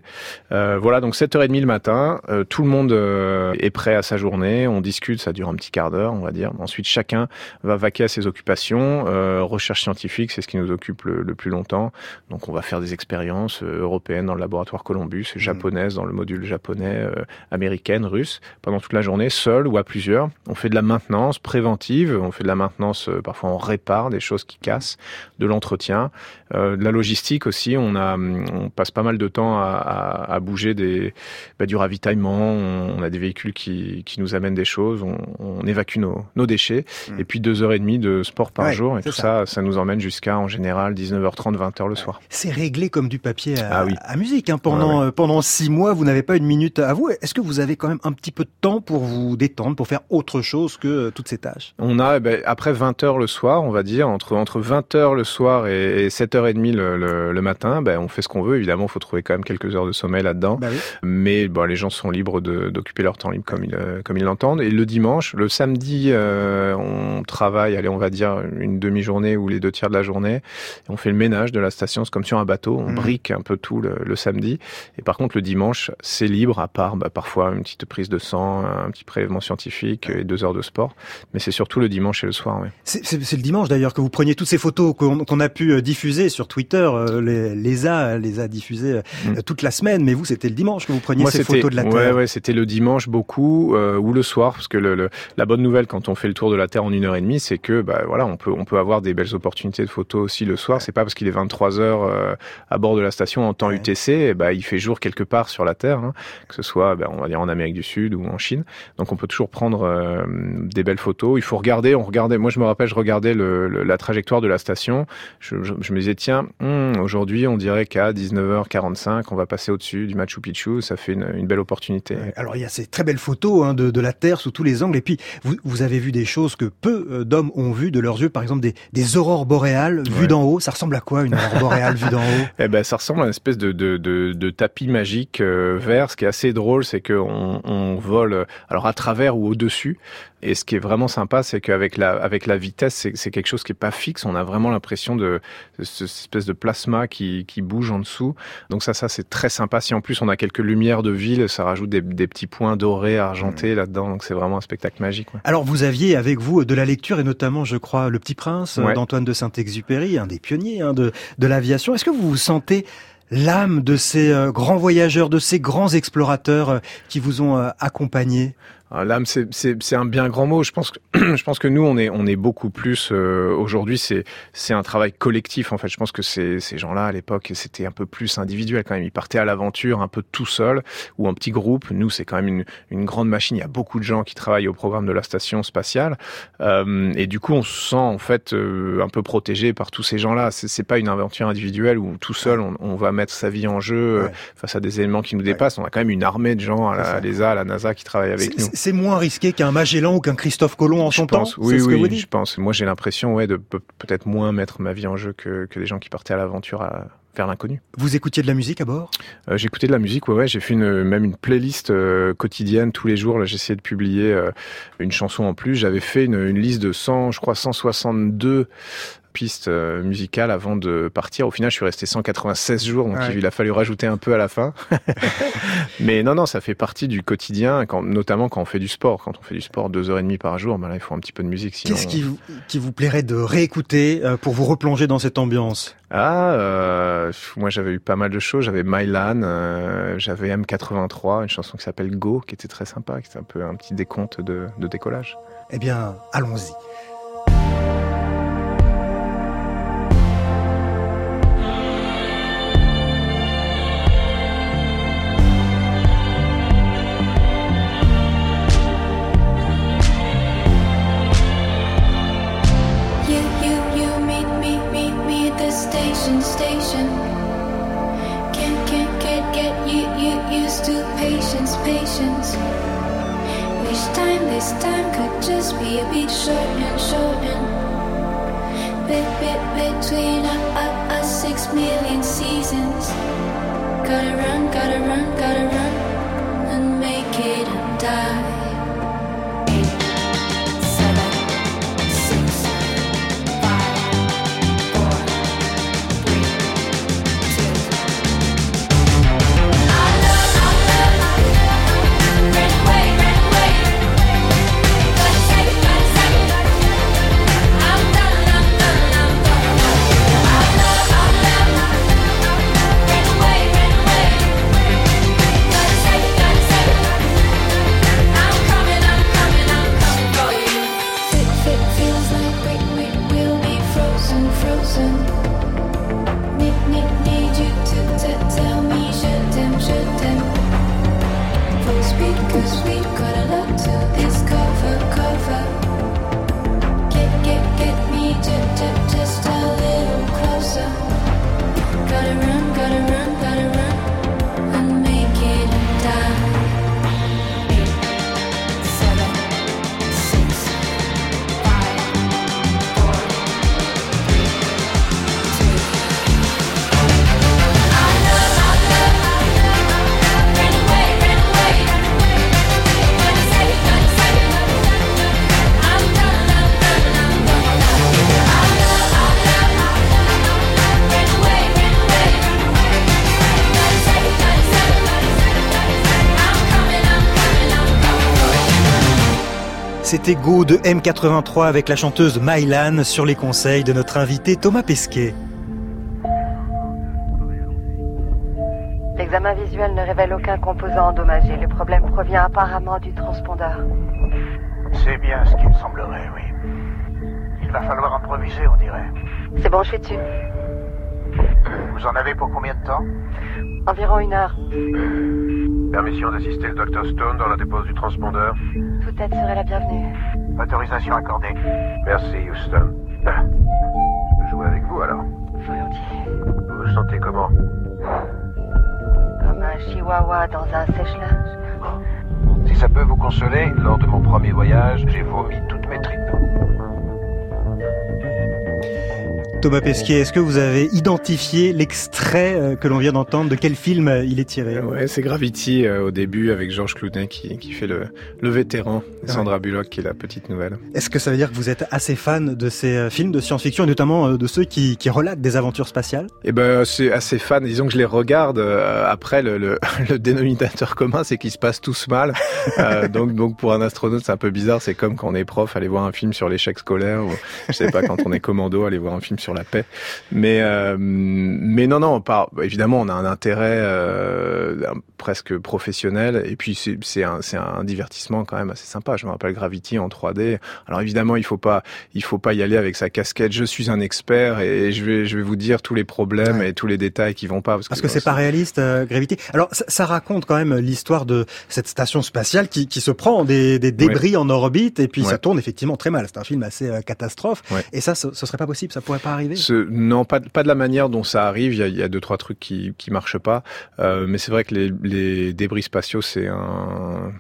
Euh, voilà, donc 7h30 le matin, euh, tout le monde euh, est prêt à sa journée, on discute, ça dure un petit quart d'heure, on va dire. Ensuite, chacun va vaquer à ses occupations. Euh, recherche scientifique, c'est ce qui nous occupe le, le plus longtemps. Donc on va faire des expériences euh, européennes dans le laboratoire Columbus, japonaises dans le module japonais, euh, américaine, russe, pendant toute la journée, seul ou à plusieurs. On fait de la maintenance préventive, on fait de la maintenance, euh, parfois on répare des choses qui cassent, de l'entretien, de la logistique aussi. On, a, hum, on passe pas mal de temps à, à- à bouger des, bah, du ravitaillement, on, on a des véhicules qui, qui nous amènent des choses, on, on évacue nos, nos déchets, et puis deux heures et demie de sport par Ouais, jour, et tout ça. ça, nous emmène jusqu'à en général 19h30, 20h le soir. C'est réglé comme du papier à, Ah oui. à musique. hein. Pendant, euh, pendant six mois, vous n'avez pas une minute à vous. Est-ce que vous avez quand même un petit peu de temps pour vous détendre, pour faire autre chose que euh, toutes ces tâches? On a, eh ben, après 20 heures le soir, on va dire, entre, entre 20 heures le soir et, et 7h30 le, le, le matin, ben, on fait ce qu'on veut. Évidemment, il faut trouver quand même quelques heures de sommeil là-dedans. Bah oui. Mais bon, les gens sont libres d'occuper leur temps libre comme ils, euh, comme ils l'entendent. Et le dimanche, le samedi, euh, on travaille, allez, on va dire une demi-journée ou les deux tiers de la journée. On fait le ménage de la station, c'est comme sur un bateau. On Mhm. brique un peu tout le, le samedi. Et par contre, le dimanche, c'est libre, à part bah, parfois une petite prise de sang, un petit prélèvement scientifique et deux heures de sport. Mais c'est surtout le dimanche et le soir, oui. C'est le dimanche d'ailleurs que vous preniez toutes ces photos qu'on a pu euh, sur Twitter. euh, Les, les a les a diffusées euh, toute la semaine, mais vous c'était le dimanche que vous preniez Mm. Moi, ces photos de la ouais, Terre. Ouais, c'était le dimanche beaucoup euh, ou le soir, parce que le, le- la bonne nouvelle quand on fait le tour de la Terre en une heure et demie, c'est que bah voilà, on peut on peut avoir des belles opportunités de photos aussi le soir. C'est pas parce qu'il est 23 heures euh, à bord de la station en temps UTC, et bah il fait jour quelque part sur la Terre, hein, que ce soit bah, on va dire en Amérique du Sud ou en Chine. Donc on peut toujours prendre euh, des belles photos. Il faut regarder, on regardait. Moi je me rappelle, je regardais le- la trajectoire de la station. Je, je- je me disais tiens, hum, aujourd'hui on dirait qu'à 19h45 on va passer au-dessus du Machu Picchu. Ça fait une, une belle opportunité. Alors il y a ces très belles photos hein, de, de la Terre sous tous les angles, et puis vous, vous avez vu des choses que peu euh, d'hommes ont vues de leurs yeux, par exemple des, des aurores boréales vues Ouais. d'en haut. Ça ressemble à quoi une aurore boréale vue d'en haut? Eh ben, ça ressemble à une espèce de, de, de, de tapis magique euh, vert. Ce qui est assez drôle, c'est qu'on on vole euh, alors à travers ou au-dessus. Et ce qui est vraiment sympa, c'est qu'avec la, avec la vitesse, c'est quelque chose qui est pas fixe. On a vraiment l'impression de, de cette espèce de plasma qui, qui bouge en dessous. Donc ça, ça c'est très sympa. Si en plus on a quelques lumières de ville, ça rajoute des, des petits points dorés, argentés là-dedans. Donc c'est vraiment un spectacle magique. ouais. Alors vous aviez avec vous de la lecture et notamment, je crois, Le Petit Prince euh, Ouais. d'Antoine de Saint-Exupéry, un des pionniers hein, de, de l'aviation. Est-ce que vous vous sentez l'âme de ces euh, grands voyageurs, de ces grands explorateurs euh, qui vous ont euh, accompagné? L'âme, c'est- un bien grand mot. Je pense que je pense que nous, on est on est beaucoup plus euh, aujourd'hui. C'est un travail collectif en fait. Je pense que ces ces gens-là à l'époque, c'était un peu plus individuel quand même. Ils partaient à l'aventure un peu tout seuls ou en petit groupe. Nous, c'est quand même une une grande machine. Il y a beaucoup de gens qui travaillent au programme de la station spatiale Euh, et du coup, on se sent en fait euh, un peu protégé par tous ces gens-là. C'est pas une aventure individuelle où tout seul on, on va mettre sa vie en jeu euh, face à des éléments qui nous dépassent. On a quand même une armée de gens à la, à l'ESA, à la NASA qui travaillent avec nous. C'est moins risqué qu'un Magellan ou qu'un Christophe Colomb en Je son pense, temps oui, oui, dites je pense. Moi, j'ai l'impression, ouais, de pe- peut-être moins mettre ma vie en jeu que, que des gens qui partaient à l'aventure à- vers l'inconnu. Vous écoutiez de la musique à bord? Euh, J'écoutais de la musique, ouais, ouais. J'ai fait une, même une playlist euh, quotidienne tous les jours. Là, j'essayais de publier euh, une chanson en plus. J'avais fait une, une liste de 100, je crois, 162 piste euh, musicale avant de partir. Au final, je suis resté 196 jours, donc il a fallu rajouter un peu à la fin. Mais non, non, ça fait partie du quotidien, quand, notamment quand on fait du sport. Quand on fait du sport deux heures et demie par jour, ben là, il faut un petit peu de musique. Qu'est-ce qui vous, qui vous plairait de réécouter euh, pour vous replonger dans cette ambiance? Ah, euh, moi j'avais eu pas mal de choses. J'avais Mylan, euh, j'avais M83, une chanson qui s'appelle Go, qui était très sympa, qui était un peu un petit décompte de, de décollage. Eh bien, allons-y. Just be a bit short and short and bit, bit between us six million seasons. Gotta run, gotta run, gotta run C'était Go de M83 avec la chanteuse Mylan sur les conseils de notre invité Thomas Pesquet. L'examen visuel ne révèle aucun composant endommagé. Le problème provient apparemment du transpondeur. C'est bien ce qu'il me semblerait, oui. Il va falloir improviser, on dirait. C'est bon, je suis dessus. Vous en avez pour combien de temps? Environ une heure. Permission d'assister le Dr Stone dans la dépose du transpondeur. Toute aide serait la bienvenue. Autorisation accordée. Merci, Houston. Je peux jouer avec vous alors Vous vous sentez comment? Comme un chihuahua dans un sèche-linge. Si ça peut vous consoler, lors de mon premier voyage, j'ai vomi toutes mes tripes. Thomas Pesquet, est-ce que vous avez identifié l'extrait euh, que l'on vient d'entendre De quel film euh, il est tiré? Ouais, c'est Gravity euh, au début avec Georges Clooney qui, qui fait le, le vétéran, et Sandra Bullock qui est la petite nouvelle. Est-ce que ça veut dire que vous êtes assez fan de ces euh, films de science-fiction et notamment euh, de ceux qui, qui relatent des aventures spatiales? Eh ben, c'est assez fan. Disons que je les regarde. euh, après, le, le, le dénominateur commun, c'est qu'ils se passent tous mal. Euh, donc, donc pour un astronaute, c'est un peu bizarre. C'est comme quand on est prof, aller voir un film sur l'échec scolaire, ou je sais pas, quand on est commando, aller voir un film sur la paix. Mais, euh, mais non, non, pas. Évidemment, on a un intérêt euh, presque professionnel. Et puis, c'est un, c'est un divertissement quand même assez sympa. Je me rappelle Gravity en 3D. Alors évidemment, il faut pas, il faut pas y aller avec sa casquette. Je suis un expert et je vais, je vais vous dire tous les problèmes et tous les détails qui vont pas. Parce que, Parce que c'est pas réaliste, euh, Gravity. Alors, ça, ça raconte quand même l'histoire de cette station spatiale qui, qui se prend des, des débris en orbite et puis Ouais. ça tourne effectivement très mal. C'est un film assez euh, catastrophe. Et ça, ce, ce serait pas possible, ça pourrait pas Ce- non, pas, pas de la manière dont ça arrive. Il y a, il y a deux trois trucs qui qui marchent pas. Euh, mais c'est vrai que les, les débris spatiaux, c'est un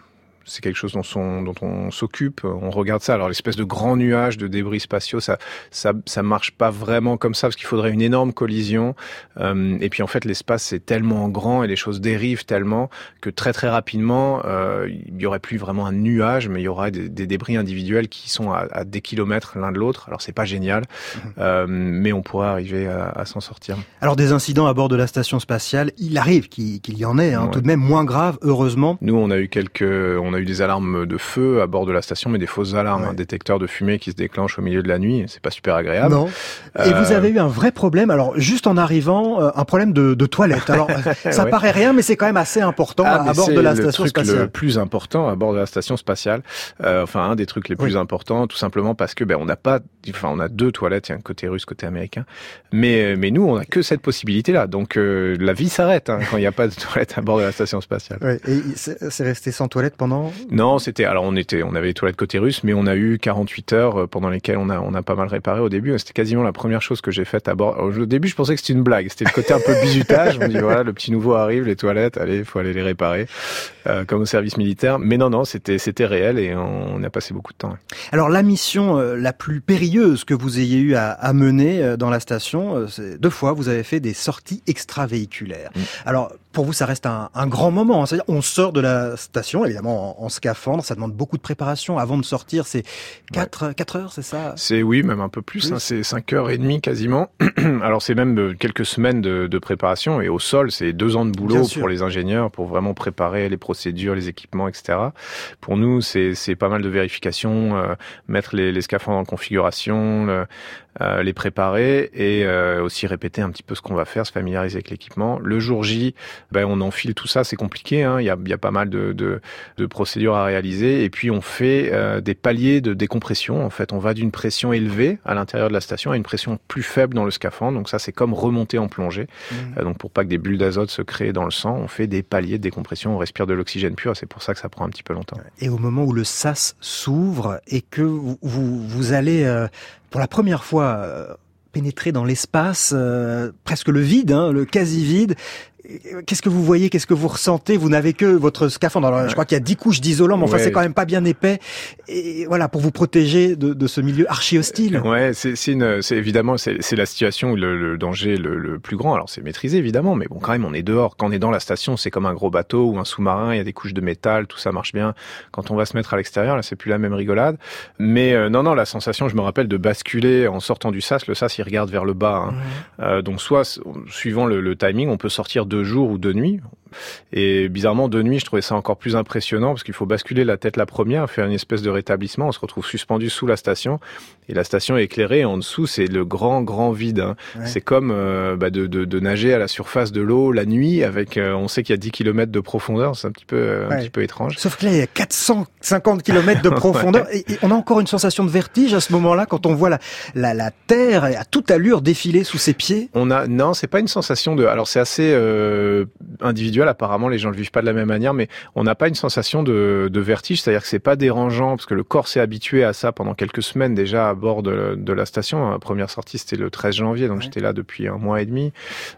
c'est quelque chose dont, on, dont on s'occupe, on regarde ça. Alors l'espèce de grand nuage de débris spatiaux, ça, ça, ça marche pas vraiment comme ça parce qu'il faudrait une énorme collision. Euh, et puis en fait, l'espace c'est tellement grand et les choses dérivent tellement que très très rapidement, euh, il y aurait plus vraiment un nuage, mais il y aura des, des débris individuels qui sont à, à des kilomètres l'un de l'autre. Alors c'est pas génial, Mhm. euh, mais on pourra arriver à, à s'en sortir. Alors des incidents à bord de la station spatiale, il arrive qu'il y en ait, hein, Ouais. tout de même moins grave, heureusement. Nous, on a eu quelques, on a eu des alarmes de feu à bord de la station, mais des fausses alarmes, un détecteur de fumée qui se déclenche au milieu de la nuit. C'est pas super agréable. Non. Et Euh, vous avez eu un vrai problème. Alors juste en arrivant, euh, un problème de, de toilette. Alors ça Ouais. paraît rien, mais c'est quand même assez important Ah, à bord c'est de la station truc spatiale. le plus important à bord de la station spatiale. Euh, enfin, un des trucs les plus Oui. importants, tout simplement parce que ben on n'a pas, enfin on a deux toilettes, il y a un côté russe, côté américain. Mais mais nous, on a que cette possibilité-là. Donc euh, la vie s'arrête hein, quand il n'y a pas de toilette à bord de la station spatiale. Ouais, et c'est c'est resté sans toilette pendant. Non, c'était alors on était, on avait les toilettes côté russe, mais on a eu 48 heures euh, pendant lesquelles on a on a pas mal réparé au début. C'était quasiment la première chose que j'ai faite à bord. Au début, je pensais que c'était une blague. C'était le côté un peu bizutage. On dit voilà, le petit nouveau arrive, les toilettes, allez, il faut aller les réparer, euh, comme au service militaire. Mais non, non, c'était c'était réel et on, on a passé beaucoup de temps. Alors la mission euh, la plus périlleuse que vous ayez eu à, à mener euh, dans la station, c'est deux fois vous avez fait des sorties extravéhiculaires. Mm. Alors pour vous ça reste un, un grand moment. hein. C'est-à-dire on sort de la station évidemment en, en scaphandre, ça demande beaucoup de préparation avant de sortir. C'est quatre quatre heures, c'est ça? C'est oui, même un peu plus. Plus. hein, c'est cinq heures et demie quasiment. Alors c'est même euh, quelques semaines de, de préparation et au sol, c'est deux ans de boulot pour les ingénieurs pour vraiment préparer les procédures, les équipements, etc. Pour nous, c'est c'est pas mal de vérifications, euh, mettre les, les scaphandres en configuration, le- euh, les préparer et euh, aussi répéter un petit peu ce qu'on va faire, se familiariser avec l'équipement. Le jour J, ben on enfile tout ça, c'est compliqué. hein, Il y, a, y a pas mal de, de, de procédures à réaliser et puis on fait euh, des paliers de décompression. En fait, on va d'une pression élevée à l'intérieur de la station à une pression plus faible dans le scaphandre. Donc ça, c'est comme remonter en plongée. Euh, donc pour pas que des bulles d'azote se créent dans le sang, on fait des paliers de décompression, on respire de l'oxygène pur. C'est pour ça que ça prend un petit peu longtemps. Et au moment où le sas s'ouvre et que vous, vous, vous allez euh, pour la première fois euh, pénétrer dans l'espace, euh, presque le vide, hein, le quasi vide. Qu'est-ce que vous voyez Qu'est-ce que vous ressentez? Vous n'avez que votre scaphandre. Alors, je crois qu'il y a 10 couches d'isolant, mais enfin, Ouais. c'est quand même pas bien épais. Et voilà, pour vous protéger de, de ce milieu archi hostile. Ouais, c'est c'est une, c'est évidemment c'est la situation où le, le danger le, le plus grand. Alors c'est maîtrisé évidemment, mais bon quand même on est dehors. Quand on est dans la station, c'est comme un gros bateau ou un sous-marin. Il y a des couches de métal, tout ça marche bien. Quand on va se mettre à l'extérieur, là c'est plus la même rigolade. Mais euh, non non, la sensation, je me rappelle de basculer en sortant du sas. Le sas il regarde vers le bas. hein. Euh, donc soit suivant le, le timing, on peut sortir de jour ou de nuit. Et bizarrement, de nuit, je trouvais ça encore plus impressionnant parce qu'il faut basculer la tête la première, faire une espèce de rétablissement. On se retrouve suspendu sous la station et la station est éclairée. Et en dessous, c'est le grand, grand vide. hein. Ouais. C'est comme euh, bah, de, de, de nager à la surface de l'eau la nuit avec, euh, on sait qu'il y a 10 km de profondeur. C'est un petit peu, euh, un petit peu étrange. Sauf que là, il y a 450 km de profondeur. et, et on a encore une sensation de vertige à ce moment-là quand on voit la, la, la Terre à toute allure défiler sous ses pieds. On a non, c'est pas une sensation de. Alors c'est assez euh, individuel. Apparemment, les gens le vivent pas de la même manière, mais on n'a pas une sensation de, de vertige. C'est-à-dire que c'est pas dérangeant parce que le corps s'est habitué à ça pendant quelques semaines déjà à bord de, de la station. La première sortie c'était le 13 janvier, donc j'étais là depuis un mois et demi.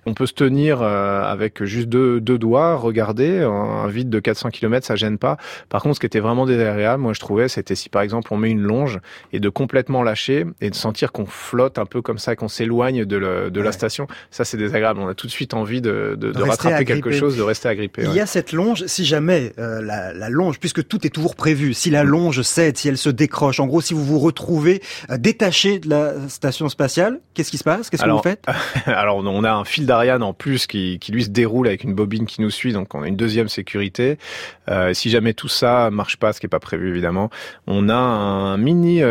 On peut se tenir euh, avec juste deux, deux doigts, regarder un vide de 400 km, ça gêne pas. Par contre, ce qui était vraiment désagréable, moi je trouvais, c'était si par exemple on met une longe et de complètement lâcher et de sentir qu'on flotte un peu comme ça, qu'on s'éloigne de, le- de la station. Ça, c'est désagréable. On a tout de suite envie de, de, de rester rattraper quelque chose, de rester agrippé. Il ouais. y a cette longe, si jamais euh, la, la longe, puisque tout est toujours prévu, si la longe cède, si elle se décroche, en gros, si vous vous retrouvez euh, détaché de la station spatiale, qu'est-ce qui se passe? Qu'est-ce que vous faites? Alors, on a un fil d'Ariane en plus qui, qui lui se déroule avec une bobine qui nous suit, donc on a une deuxième sécurité. Euh, si jamais tout ça marche pas, ce qui est pas prévu évidemment, on a un mini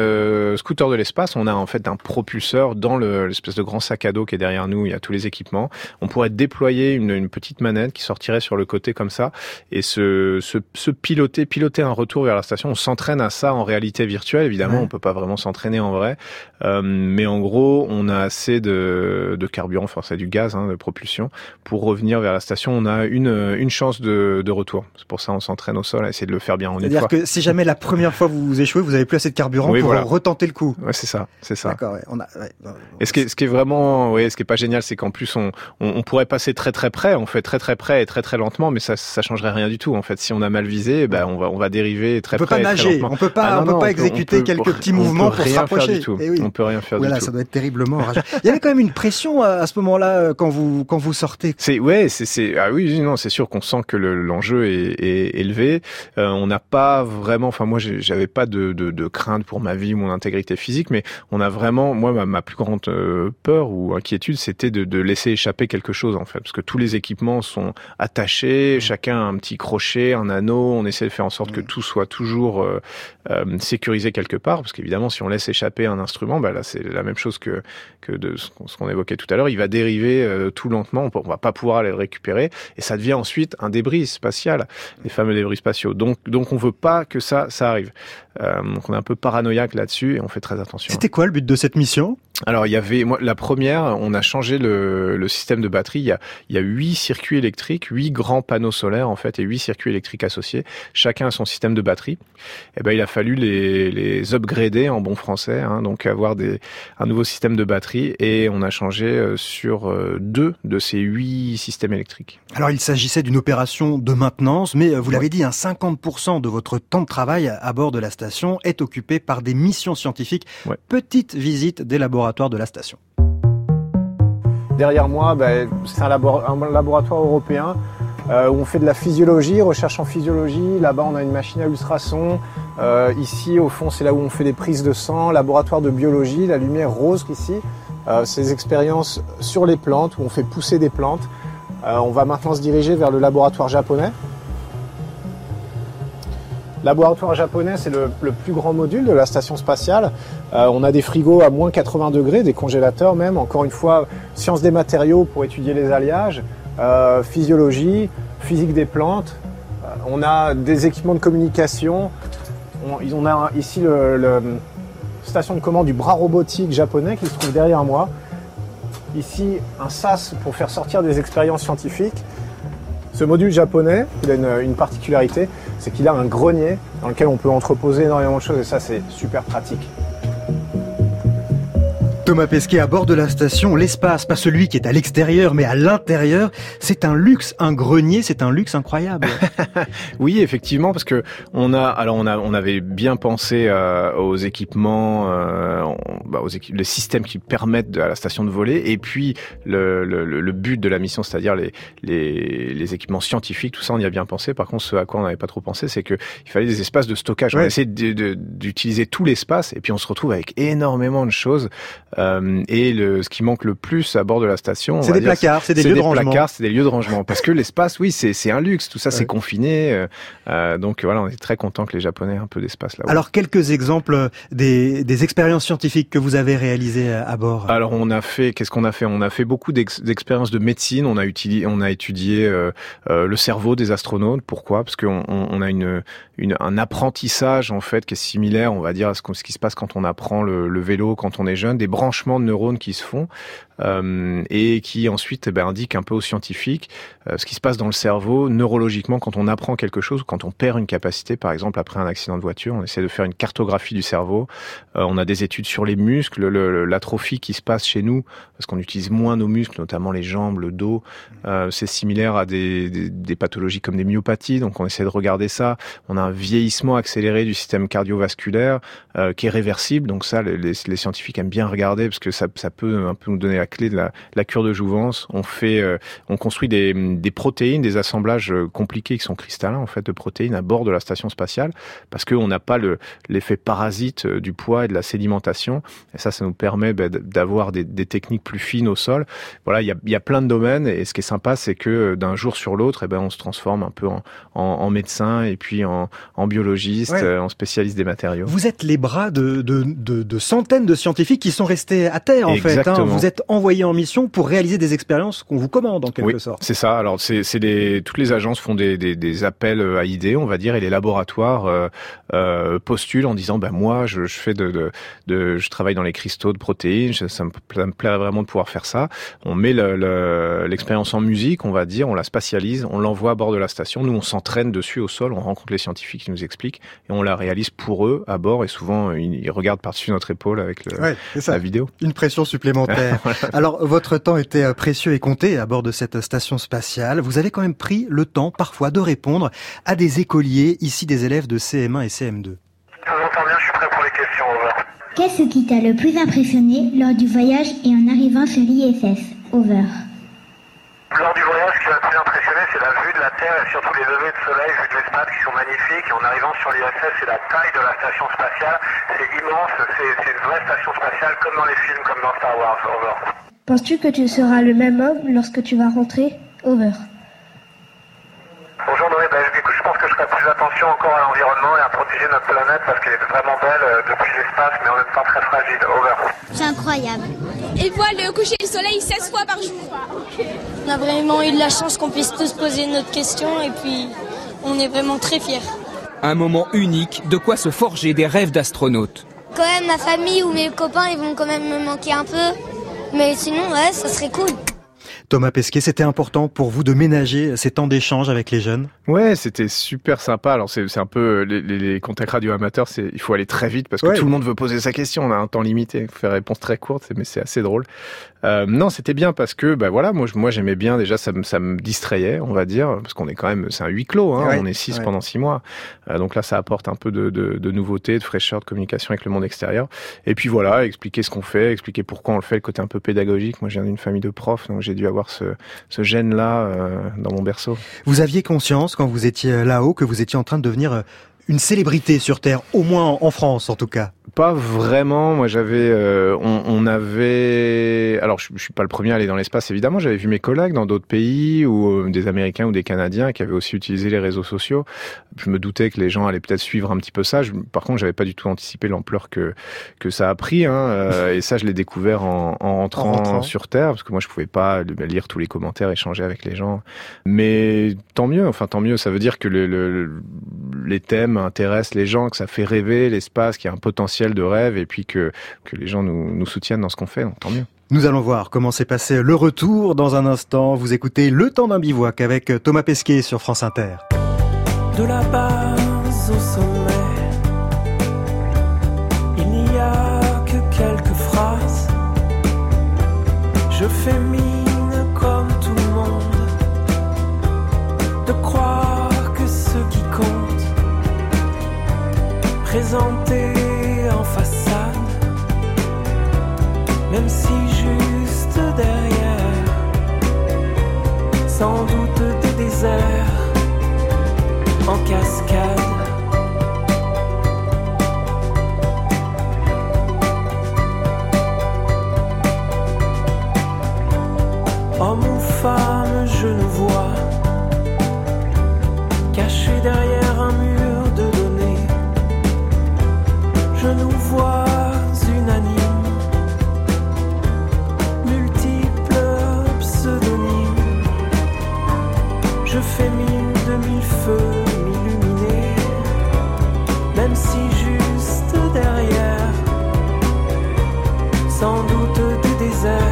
scooter de l'espace. On a en fait un propulseur dans le- l'espèce de grand sac à dos qui est derrière nous. Il y a tous les équipements. On pourrait déployer une, une petite manette qui sortirait sur le côté comme ça et se, se, se piloter, piloter un retour vers la station. On s'entraîne à ça en réalité virtuelle. Évidemment, Ouais. on peut pas vraiment s'entraîner en vrai, Euh, mais en gros, on a assez de, de carburant, enfin c'est du gaz hein, de propulsion pour revenir vers la station. On a une, une chance de, de retour. C'est pour ça on s'entraîne au sol à essayer de le faire bien en une C'est-à-dire fois. que si jamais la première fois vous échouez, vous avez plus assez de carburant Oui, pour voilà. retenter le coup. Ouais, c'est ça, c'est ça. D'accord, ouais, on a, ouais, bon, Et ce qui est, ce qui est vraiment, ouais, ce qui est pas génial, c'est qu'en plus on, on, on pourrait passer très très près. On fait très très près et très très très lentement, mais ça ça changerait rien du tout en fait. Si on a mal visé, ben on va on va dériver très On peut près pas très nager, on peut pas, Ah on peut non, pas exécuter peut- quelques petits mouvements pour se rapprocher. du tout. Eh oui. On peut rien faire Voilà, du tout. ça doit être terriblement. Il y avait quand même une pression à, à ce moment-là euh, quand vous quand vous sortez. C'est ouais, c'est c'est ah oui non, c'est sûr qu'on sent que le- l'enjeu est, est élevé. Euh, on n'a pas vraiment, enfin moi j'avais pas de, de, de crainte pour ma vie, mon intégrité physique, mais on a vraiment, moi ma, ma plus grande euh, peur ou inquiétude, c'était de, de laisser échapper quelque chose en fait, parce que tous les équipements sont attachés, chacun a un petit crochet, un anneau, on essaie de faire en sorte que tout soit toujours euh, euh, sécurisé quelque part, parce qu'évidemment si on laisse échapper un instrument, bah là c'est la même chose que que de ce qu'on évoquait tout à l'heure, il va dériver euh, tout lentement, on, on va pas pouvoir aller le récupérer, et ça devient ensuite un débris spatial, les fameux débris spatiaux. Donc donc on veut pas que ça ça arrive. Donc on est un peu paranoïaque là-dessus et on fait très attention. C'était quoi le but de cette mission? Alors il y avait moi la première, on a changé le, le système de batterie. Il y a il y a huit circuits électriques, huit grands panneaux solaires en fait et huit circuits électriques associés. Chacun a son système de batterie. Et ben il a fallu les les upgrader en bon français, hein, donc avoir des un nouveau système de batterie et on a changé euh, sur euh, deux de ces huit systèmes électriques. Alors il s'agissait d'une opération de maintenance, mais euh, vous l'avez dit, un 50% de votre temps de travail à bord de la station est occupé par des missions scientifiques. Petite visite des laboratoires de la station. Derrière moi, ben, c'est un, labo- un laboratoire européen euh, où on fait de la physiologie, recherche en physiologie. Là-bas, on a une machine à ultrasons. Euh, ici, au fond, c'est là où on fait des prises de sang. Laboratoire de biologie, la lumière rose ici. Euh, ces expériences sur les plantes où on fait pousser des plantes. Euh, on va maintenant se diriger vers le laboratoire japonais. Laboratoire japonais, c'est le, plus grand module de la station spatiale. Euh, on a des frigos à moins 80 degrés, des congélateurs même. Encore une fois, sciences des matériaux pour étudier les alliages, euh, physiologie, physique des plantes. Euh, on a des équipements de communication. On, a ici le station de commande du bras robotique japonais qui se trouve derrière moi. Ici, un SAS pour faire sortir des expériences scientifiques. Ce module japonais, il a une, une particularité, c'est qu'il a un grenier dans lequel on peut entreposer énormément de choses et ça c'est super pratique. Thomas Pesquet à bord de la station, l'espace, pas celui qui est à l'extérieur, mais à l'intérieur, c'est un luxe, un grenier, c'est un luxe incroyable. Oui, effectivement, parce que on a, alors on a, on avait bien pensé euh, aux équipements, euh, on- bah, aux équipes, les systèmes qui permettent de- à la station de voler, et puis le, le, le- but de la mission, c'est-à-dire les, les, les équipements scientifiques, tout ça, on y a bien pensé. Par contre, ce à quoi on n'avait pas trop pensé, c'est que il fallait des espaces de stockage. On a essayé d'utiliser tout l'espace, et puis on se retrouve avec énormément de choses. Euh, et le, ce qui manque le plus à bord de la station, on C'est des dire, placards, c'est des lieux de rangement. placards, c'est des lieux de rangement. Parce que l'espace, oui, c'est un luxe. Tout ça, c'est confiné. euh, euh, donc voilà, on est très content que les Japonais aient un peu d'espace là. Alors quelques exemples des, des expériences scientifiques que vous avez réalisées à bord. Alors on a fait, qu'est-ce qu'on a fait? On a fait beaucoup d'ex- d'expériences de médecine. On a utilisé, on a étudié euh, euh, le cerveau des astronautes. Pourquoi? Parce qu'on on, a une, une, un apprentissage en fait qui est similaire, on va dire, à ce, qu'on- ce qui se passe quand on apprend le, le vélo quand on est jeune, des de neurones qui se font et qui ensuite eh ben, indiquent un peu aux scientifiques euh, ce qui se passe dans le cerveau neurologiquement quand on apprend quelque chose, quand on perd une capacité, par exemple après un accident de voiture, on essaie de faire une cartographie du cerveau. Euh, on a des études sur les muscles, le- le- l'atrophie qui se passe chez nous, parce qu'on utilise moins nos muscles, notamment les jambes, le dos. Euh, c'est similaire à des, pathologies comme des myopathies, donc on essaie de regarder ça. On a un vieillissement accéléré du système cardiovasculaire euh, qui est réversible, donc ça, les scientifiques aiment bien regarder parce que ça, ça peut un peu nous donner la clé de la, la cure de jouvence. On fait, euh, on construit des, des protéines, des assemblages euh, compliqués qui sont cristallins en fait de protéines à bord de la station spatiale, parce qu'on n'a pas le l'effet parasite euh, du poids et de la sédimentation. Et ça, ça nous permet d- d'avoir des, des techniques plus fines au sol. Voilà, il y a, il y a plein de domaines et ce qui est sympa, c'est que d'un jour sur l'autre, eh ben, on se transforme un peu en, en, en médecin et puis en, en biologiste, Ouais. euh, en spécialiste des matériaux. Vous êtes les bras de, de, de, de centaines de scientifiques qui sont restés à terre en fait. hein. Vous êtes envoyés en mission pour réaliser des expériences qu'on vous commande en quelque oui, sorte. C'est ça. Alors, c'est les toutes les agences font des, des, des appels à idées, on va dire, et les laboratoires euh, euh, postulent en disant, ben moi, je, je fais de, de, de- je travaille dans les cristaux de protéines, ça me, pla- me plairait vraiment de pouvoir faire ça. On met le- le- l'expérience en musique, on va dire, on la spatialise, on l'envoie à bord de la station. Nous, on s'entraîne dessus au sol, on rencontre les scientifiques qui nous expliquent et on la réalise pour eux à bord. Et souvent, ils, ils regardent par-dessus notre épaule avec le, Ouais, ça. la vidéo. Une pression supplémentaire. Alors, votre temps était euh, précieux et compté à bord de cette station spatiale. Vous avez quand même pris le temps, parfois, de répondre à des écoliers, ici des élèves de CM1 et CM2. Qu'est-ce qui t'a le plus impressionné lors du voyage et en arrivant sur l'ISS Over. Lors du voyage, ce qui m'a le plus impressionné, c'est la vue de la Terre et surtout les levées de soleil, vues de l'espace qui sont magnifiques. Et en arrivant sur l'ISS, c'est la taille de la station spatiale. C'est immense, c'est une vraie station spatiale comme dans les films, comme dans Star Wars. Over. Penses-tu que tu seras le même homme lorsque tu vas rentrer Over. Bonjour Noé, ben, je pense que je ferai plus attention encore à l'environnement et à protéger notre planète parce qu'elle est vraiment belle euh, depuis l'espace, mais en même temps très fragile. Over. C'est incroyable. Il voit le coucher du soleil 16 fois par jour. On a vraiment eu de la chance qu'on puisse tous poser notre question et puis on est vraiment très fiers. Un moment unique, de quoi se forger des rêves d'astronaute. Quand même, ma famille ou mes copains, ils vont quand même me manquer un peu. Mais sinon, ouais, ça serait cool. Thomas Pesquet, c'était important pour vous de ménager ces temps d'échange avec les jeunes? Ouais, c'était super sympa. Alors c'est un peu euh, les, les, les contacts radio amateurs, c'est il faut aller très vite parce que Ouais. tout le monde veut poser sa question. On a un temps limité, il faut faire réponse très courte, mais c'est assez drôle. Euh, non, c'était bien parce que bah voilà, moi moi j'aimais bien déjà ça me ça me distrayait, on va dire, parce qu'on est quand même c'est un huis clos, hein, Ouais, on est six ouais. pendant six mois. Euh, donc là ça apporte un peu de, de, de nouveauté, de fraîcheur, de communication avec le monde extérieur. Et puis voilà, expliquer ce qu'on fait, expliquer pourquoi on le fait, le côté un peu pédagogique. Moi je viens d'une famille de profs, donc j'ai dû avoir ce ce gène là dans mon berceau. Vous aviez conscience, quand vous étiez là-haut, que vous étiez en train de devenir euh, une célébrité sur Terre, au moins en France en tout cas Pas vraiment. Moi, j'avais, euh, on, on avait. Alors, je, je suis pas le premier à aller dans l'espace, évidemment. J'avais vu mes collègues dans d'autres pays ou euh, des Américains ou des Canadiens qui avaient aussi utilisé les réseaux sociaux. Je me doutais que les gens allaient peut-être suivre un petit peu ça. Je- par contre, j'avais pas du tout anticipé l'ampleur que que ça a pris. Hein, euh, et ça, je l'ai découvert en, en, rentrant En rentrant. sur Terre, parce que moi, je pouvais pas lire tous les commentaires, échanger avec les gens. Mais tant mieux. Enfin, tant mieux. Ça veut dire que le, le- les thèmes intéressent les gens, que ça fait rêver l'espace, qu'il y a un potentiel de rêve, et puis que que les gens nous, nous soutiennent dans ce qu'on fait. Donc, tant mieux. Nous allons voir comment s'est passé le retour dans un instant. Vous écoutez Le temps d'un bivouac avec Thomas Pesquet sur France Inter. De la base au sommet, il n'y a que quelques phrases. Je fais mine comme tout le monde de croire que ce qui compte, présenté je ne vois, caché derrière un mur de données, je nous vois unanimes, multiples pseudonymes. Je fais mille de mille feux m'illuminer, même si juste derrière, sans doute des déserts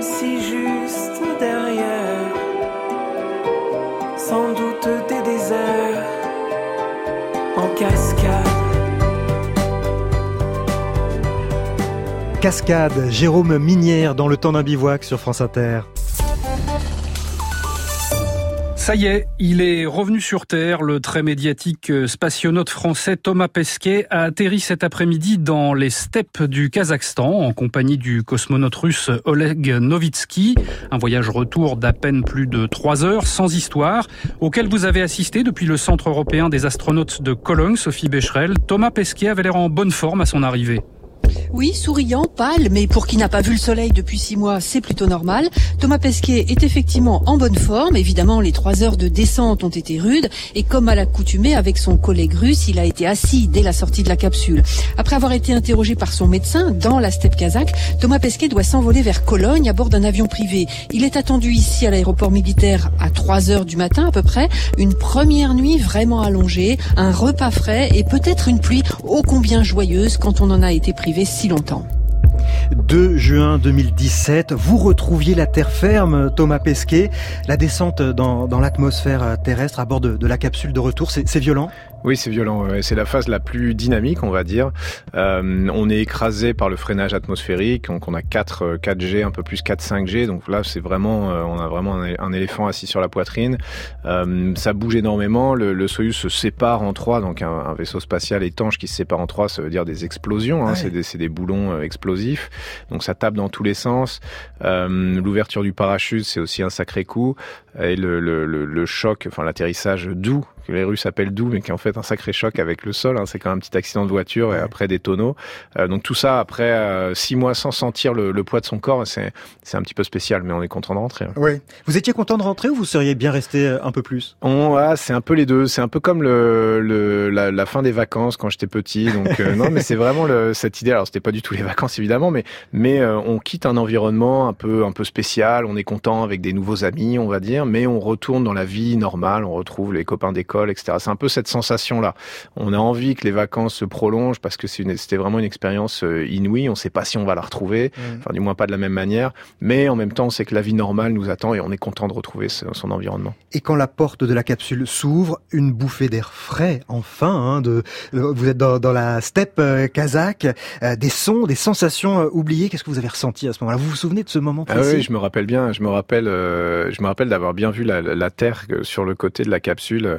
si juste derrière, sans doute des déserts en cascade. Cascade, Jérôme Minière dans Le temps d'un bivouac sur France Inter. Ça y est, il est revenu sur Terre. Le très médiatique euh, spationaute français Thomas Pesquet a atterri cet après-midi dans les steppes du Kazakhstan en compagnie du cosmonaute russe Oleg Novitsky. Un voyage retour d'à peine plus de trois heures, sans histoire, auquel vous avez assisté depuis le Centre européen des astronautes de Cologne, Sophie Becherel. Thomas Pesquet avait l'air en bonne forme à son arrivée. Oui, souriant, pâle, mais pour qui n'a pas vu le soleil depuis six mois, c'est plutôt normal. Thomas Pesquet est effectivement en bonne forme. Évidemment, les trois heures de descente ont été rudes. Et comme à l'accoutumée avec son collègue russe, il a été assis dès la sortie de la capsule. Après avoir été interrogé par son médecin dans la steppe kazakh, Thomas Pesquet doit s'envoler vers Cologne à bord d'un avion privé. Il est attendu ici à l'aéroport militaire à 3 heures du matin à peu près. Une première nuit vraiment allongée, un repas frais et peut-être une pluie ô combien joyeuse quand on en a été privé si longtemps. 2 juin 2017, vous retrouviez la terre ferme, Thomas Pesquet. La descente dans, l'atmosphère terrestre à bord de la capsule de retour, c'est violent? Oui, c'est violent. C'est la phase la plus dynamique, on va dire. Euh, on est écrasé par le freinage atmosphérique, donc on a 4 4G, un peu plus 4 5G. Donc là, c'est vraiment, euh, on a vraiment un, éléphant assis sur la poitrine. Euh, ça bouge énormément. Le, le, Soyuz se sépare en trois, donc un, un, vaisseau spatial étanche qui se sépare en trois, ça veut dire des explosions. Hein, ouais. C'est des, des, boulons euh, explosifs. Donc ça tape dans tous les sens. Euh, L'ouverture du parachute, c'est aussi un sacré coup. Et le, le, le choc, enfin l'atterrissage doux que les Russes appellent doux, mais qui est en fait un sacré choc avec le sol. Hein. C'est quand même un petit accident de voiture et après des tonneaux. Euh, donc tout ça après euh, six mois sans sentir le, le poids de son corps, c'est c'est un petit peu spécial, mais on est content de rentrer. Oui. Vous étiez content de rentrer ou vous seriez bien resté euh, un peu plus? On, ah, c'est un peu les deux. C'est un peu comme le, le la, la, fin des vacances quand j'étais petit. Donc euh, non, mais c'est vraiment le, cette idée. Alors c'était pas du tout les vacances évidemment, mais mais on quitte un environnement un peu un peu spécial. On est content avec des nouveaux amis, on va dire, mais on retourne dans la vie normale. On retrouve les copains d'école etc. C'est un peu cette sensation-là. On a envie que les vacances se prolongent parce que c'était vraiment une expérience euh, inouïe. On ne sait pas si on va la retrouver, mmh. enfin du moins pas de la même manière, mais en même temps, on sait que la vie normale nous attend et on est content de retrouver ce, son environnement. Et quand la porte de la capsule s'ouvre, une bouffée d'air frais, enfin, hein, de, vous êtes dans, dans la steppe euh, kazakh, euh, des sons, des sensations euh, oubliées. Qu'est-ce que vous avez ressenti à ce moment-là? Vous vous souvenez de ce moment précis ah Oui, je me rappelle bien. Je me rappelle, euh, je me rappelle d'avoir bien vu la, la, terre sur le côté de la capsule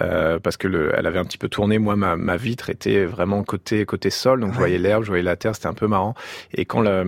euh, parce que le, elle avait un petit peu tourné. Moi, ma, ma vitre était vraiment côté côté sol, donc ouais. je voyais l'herbe, je voyais la terre, c'était un peu marrant. Et quand la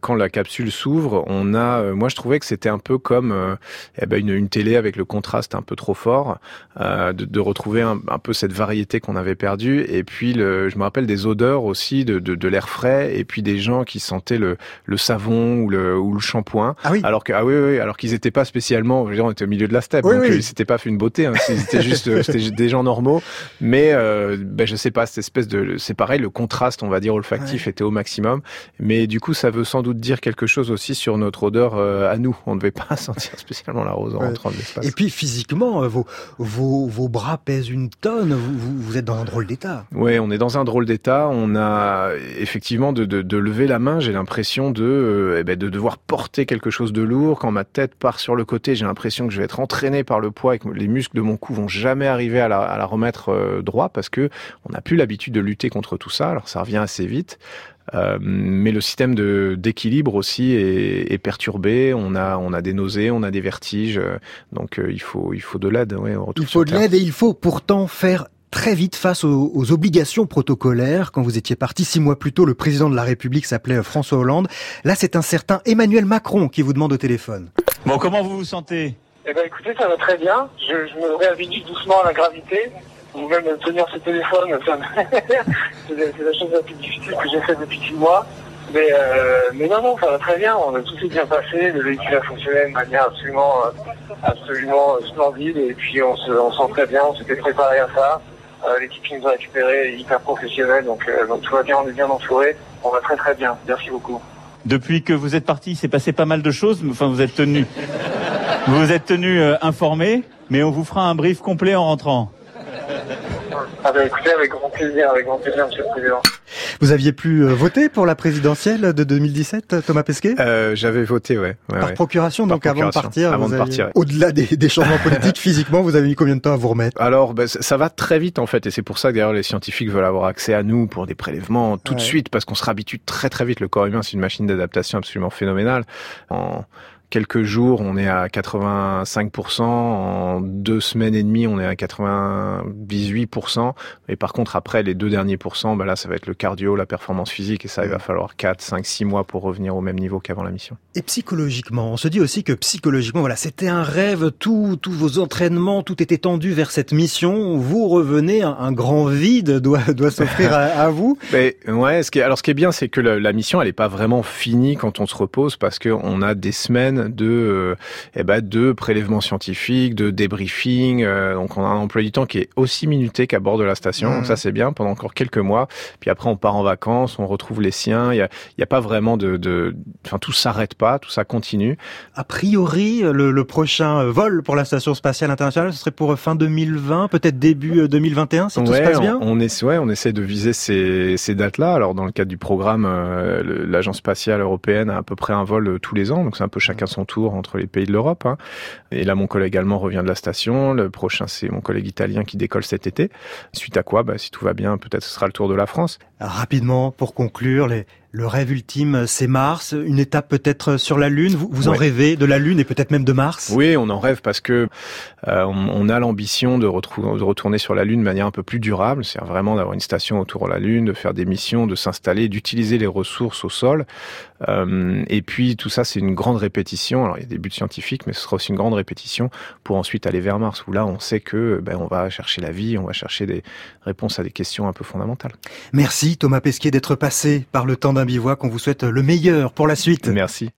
quand la capsule s'ouvre, on a, euh, moi, je trouvais que c'était un peu comme euh, eh ben une, une, télé avec le contraste un peu trop fort, euh, de, de, retrouver un, un, peu cette variété qu'on avait perdue. Et puis, le, je me rappelle des odeurs aussi, de, de, de l'air frais, et puis des gens qui sentaient le, le savon ou le ou le shampoing. Ah oui. Alors que ah oui, oui alors qu'ils n'étaient pas spécialement, je veux dire, on était au milieu de la steppe, oui, donc oui. ils s'étaient pas fait une beauté. Hein, c'était juste c'était des gens normaux, mais euh, ben, je sais pas, cette espèce de, c'est pareil, le contraste, on va dire olfactif, ouais. était au maximum, mais du coup, ça veut sans doute dire quelque chose aussi sur notre odeur euh, à nous. On ne devait pas sentir spécialement la rose en ouais. rentrant de l'espace. Et puis physiquement, vos, vos, vos bras pèsent une tonne. Vous, vous, vous êtes dans un drôle d'état. Oui, on est dans un drôle d'état. On a effectivement de, de, de lever la main. J'ai l'impression de, euh, eh ben, de devoir porter quelque chose de lourd. Quand ma tête part sur le côté, j'ai l'impression que je vais être entraîné par le poids et que les muscles de mon cou vont jamais arriver à la, à la remettre euh, droit parce que on n'a plus l'habitude de lutter contre tout ça. Alors ça revient assez vite. Euh, mais le système d'équilibre aussi est, est, perturbé. On a, on a des nausées, on a des vertiges. Donc euh, il faut, il faut de l'aide. Ouais, il faut de l'aide et il faut pourtant faire très vite face aux, aux, obligations protocolaires. Quand vous étiez parti six mois plus tôt, le président de la République s'appelait François Hollande. Là, c'est un certain Emmanuel Macron qui vous demande au téléphone. Bon, comment vous vous sentez? Eh ben, écoutez, ça va très bien. Je, me réhabitue doucement à la gravité ou même tenir ce téléphone, c'est la chose la plus difficile que j'ai fait depuis six mois. Mais, euh, mais non, non, ça va très bien. On a tout s'est bien passé. Le véhicule a fonctionné de manière absolument, absolument splendide. Et puis on se, on sent très bien. On s'était préparé à ça. Euh, L'équipe qui nous a récupéré est hyper professionnelle. Donc, euh, donc tout va bien. On est bien entouré. On va très très bien. Merci beaucoup. Depuis que vous êtes parti, il s'est passé pas mal de choses. Vous êtes tenu, vous vous êtes tenu euh, informé, mais on vous fera un brief complet en rentrant. Ah écoutez, avec grand plaisir, avec grand plaisir, Monsieur le Président. Vous aviez pu euh, voter pour la présidentielle de 2017, Thomas Pesquet? Euh, J'avais voté, ouais. ouais Par ouais. procuration, Par donc procuration, avant de partir. Avant de aviez... partir. Au-delà des, des, changements politiques, physiquement, vous avez mis combien de temps à vous remettre? Alors, ben, ça va très vite en fait, et c'est pour ça que d'ailleurs les scientifiques veulent avoir accès à nous pour des prélèvements tout ouais. de suite, parce qu'on se réhabitue très très vite. Le corps humain, c'est une machine d'adaptation absolument phénoménale. En quelques jours, on est à 85%. En deux semaines et demie, on est à 98%. Et par contre, après les deux derniers pourcents, bah là, ça va être le cardio, la performance physique. Et ça, il va falloir 4, 5, 6 mois pour revenir au même niveau qu'avant la mission. Et psychologiquement, on se dit aussi que psychologiquement, voilà, c'était un rêve, tout, tous vos entraînements, tout était tendu vers cette mission. Vous revenez, un, un grand vide doit, doit s'offrir à, à, vous. Mais ouais, ce qui est, alors ce qui est bien, c'est que la, la, mission, elle est pas vraiment finie quand on se repose parce que on a des semaines de, euh, eh ben, de prélèvements scientifiques, de débriefing. Euh, donc on a un emploi du temps qui est aussi minuté qu'à bord de la station. Mmh. Donc ça c'est bien pendant encore quelques mois. Puis après on part en vacances, on retrouve les siens. Il y a, a pas vraiment de, enfin tout s'arrête pas, tout ça continue. A priori, le, le, prochain vol pour la station spatiale internationale, ce serait pour fin 2020, peut-être début 2021, si ouais, tout se passe bien. On, on, est, ouais, on essaie de viser ces, ces dates-là. Alors dans le cadre du programme, euh, l'agence spatiale européenne a à peu près un vol euh, tous les ans, donc c'est un peu chacun son tour entre les pays de l'Europe. Hein. Et là, mon collègue allemand revient de la station. Le prochain, c'est mon collègue italien qui décolle cet été. Suite à quoi, bah, si tout va bien, peut-être ce sera le tour de la France. Rapidement, pour conclure, les, le rêve ultime, c'est Mars, une étape peut-être sur la Lune. Vous, vous en ouais. rêvez de la Lune et peut-être même de Mars? Oui, on en rêve parce que euh, on, on, a l'ambition de, de, retourner sur la Lune de manière un peu plus durable, c'est vraiment d'avoir une station autour de la Lune, de faire des missions, de s'installer, d'utiliser les ressources au sol. Euh, et puis tout ça, c'est une grande répétition. Alors il y a des buts scientifiques, mais ce sera aussi une grande répétition pour ensuite aller vers Mars, où là, on sait que ben, on va chercher la vie, on va chercher des réponses à des questions un peu fondamentales. Merci Thomas Pesquet d'être passé par le temps d'un bivouac. On vous souhaite le meilleur pour la suite. Merci.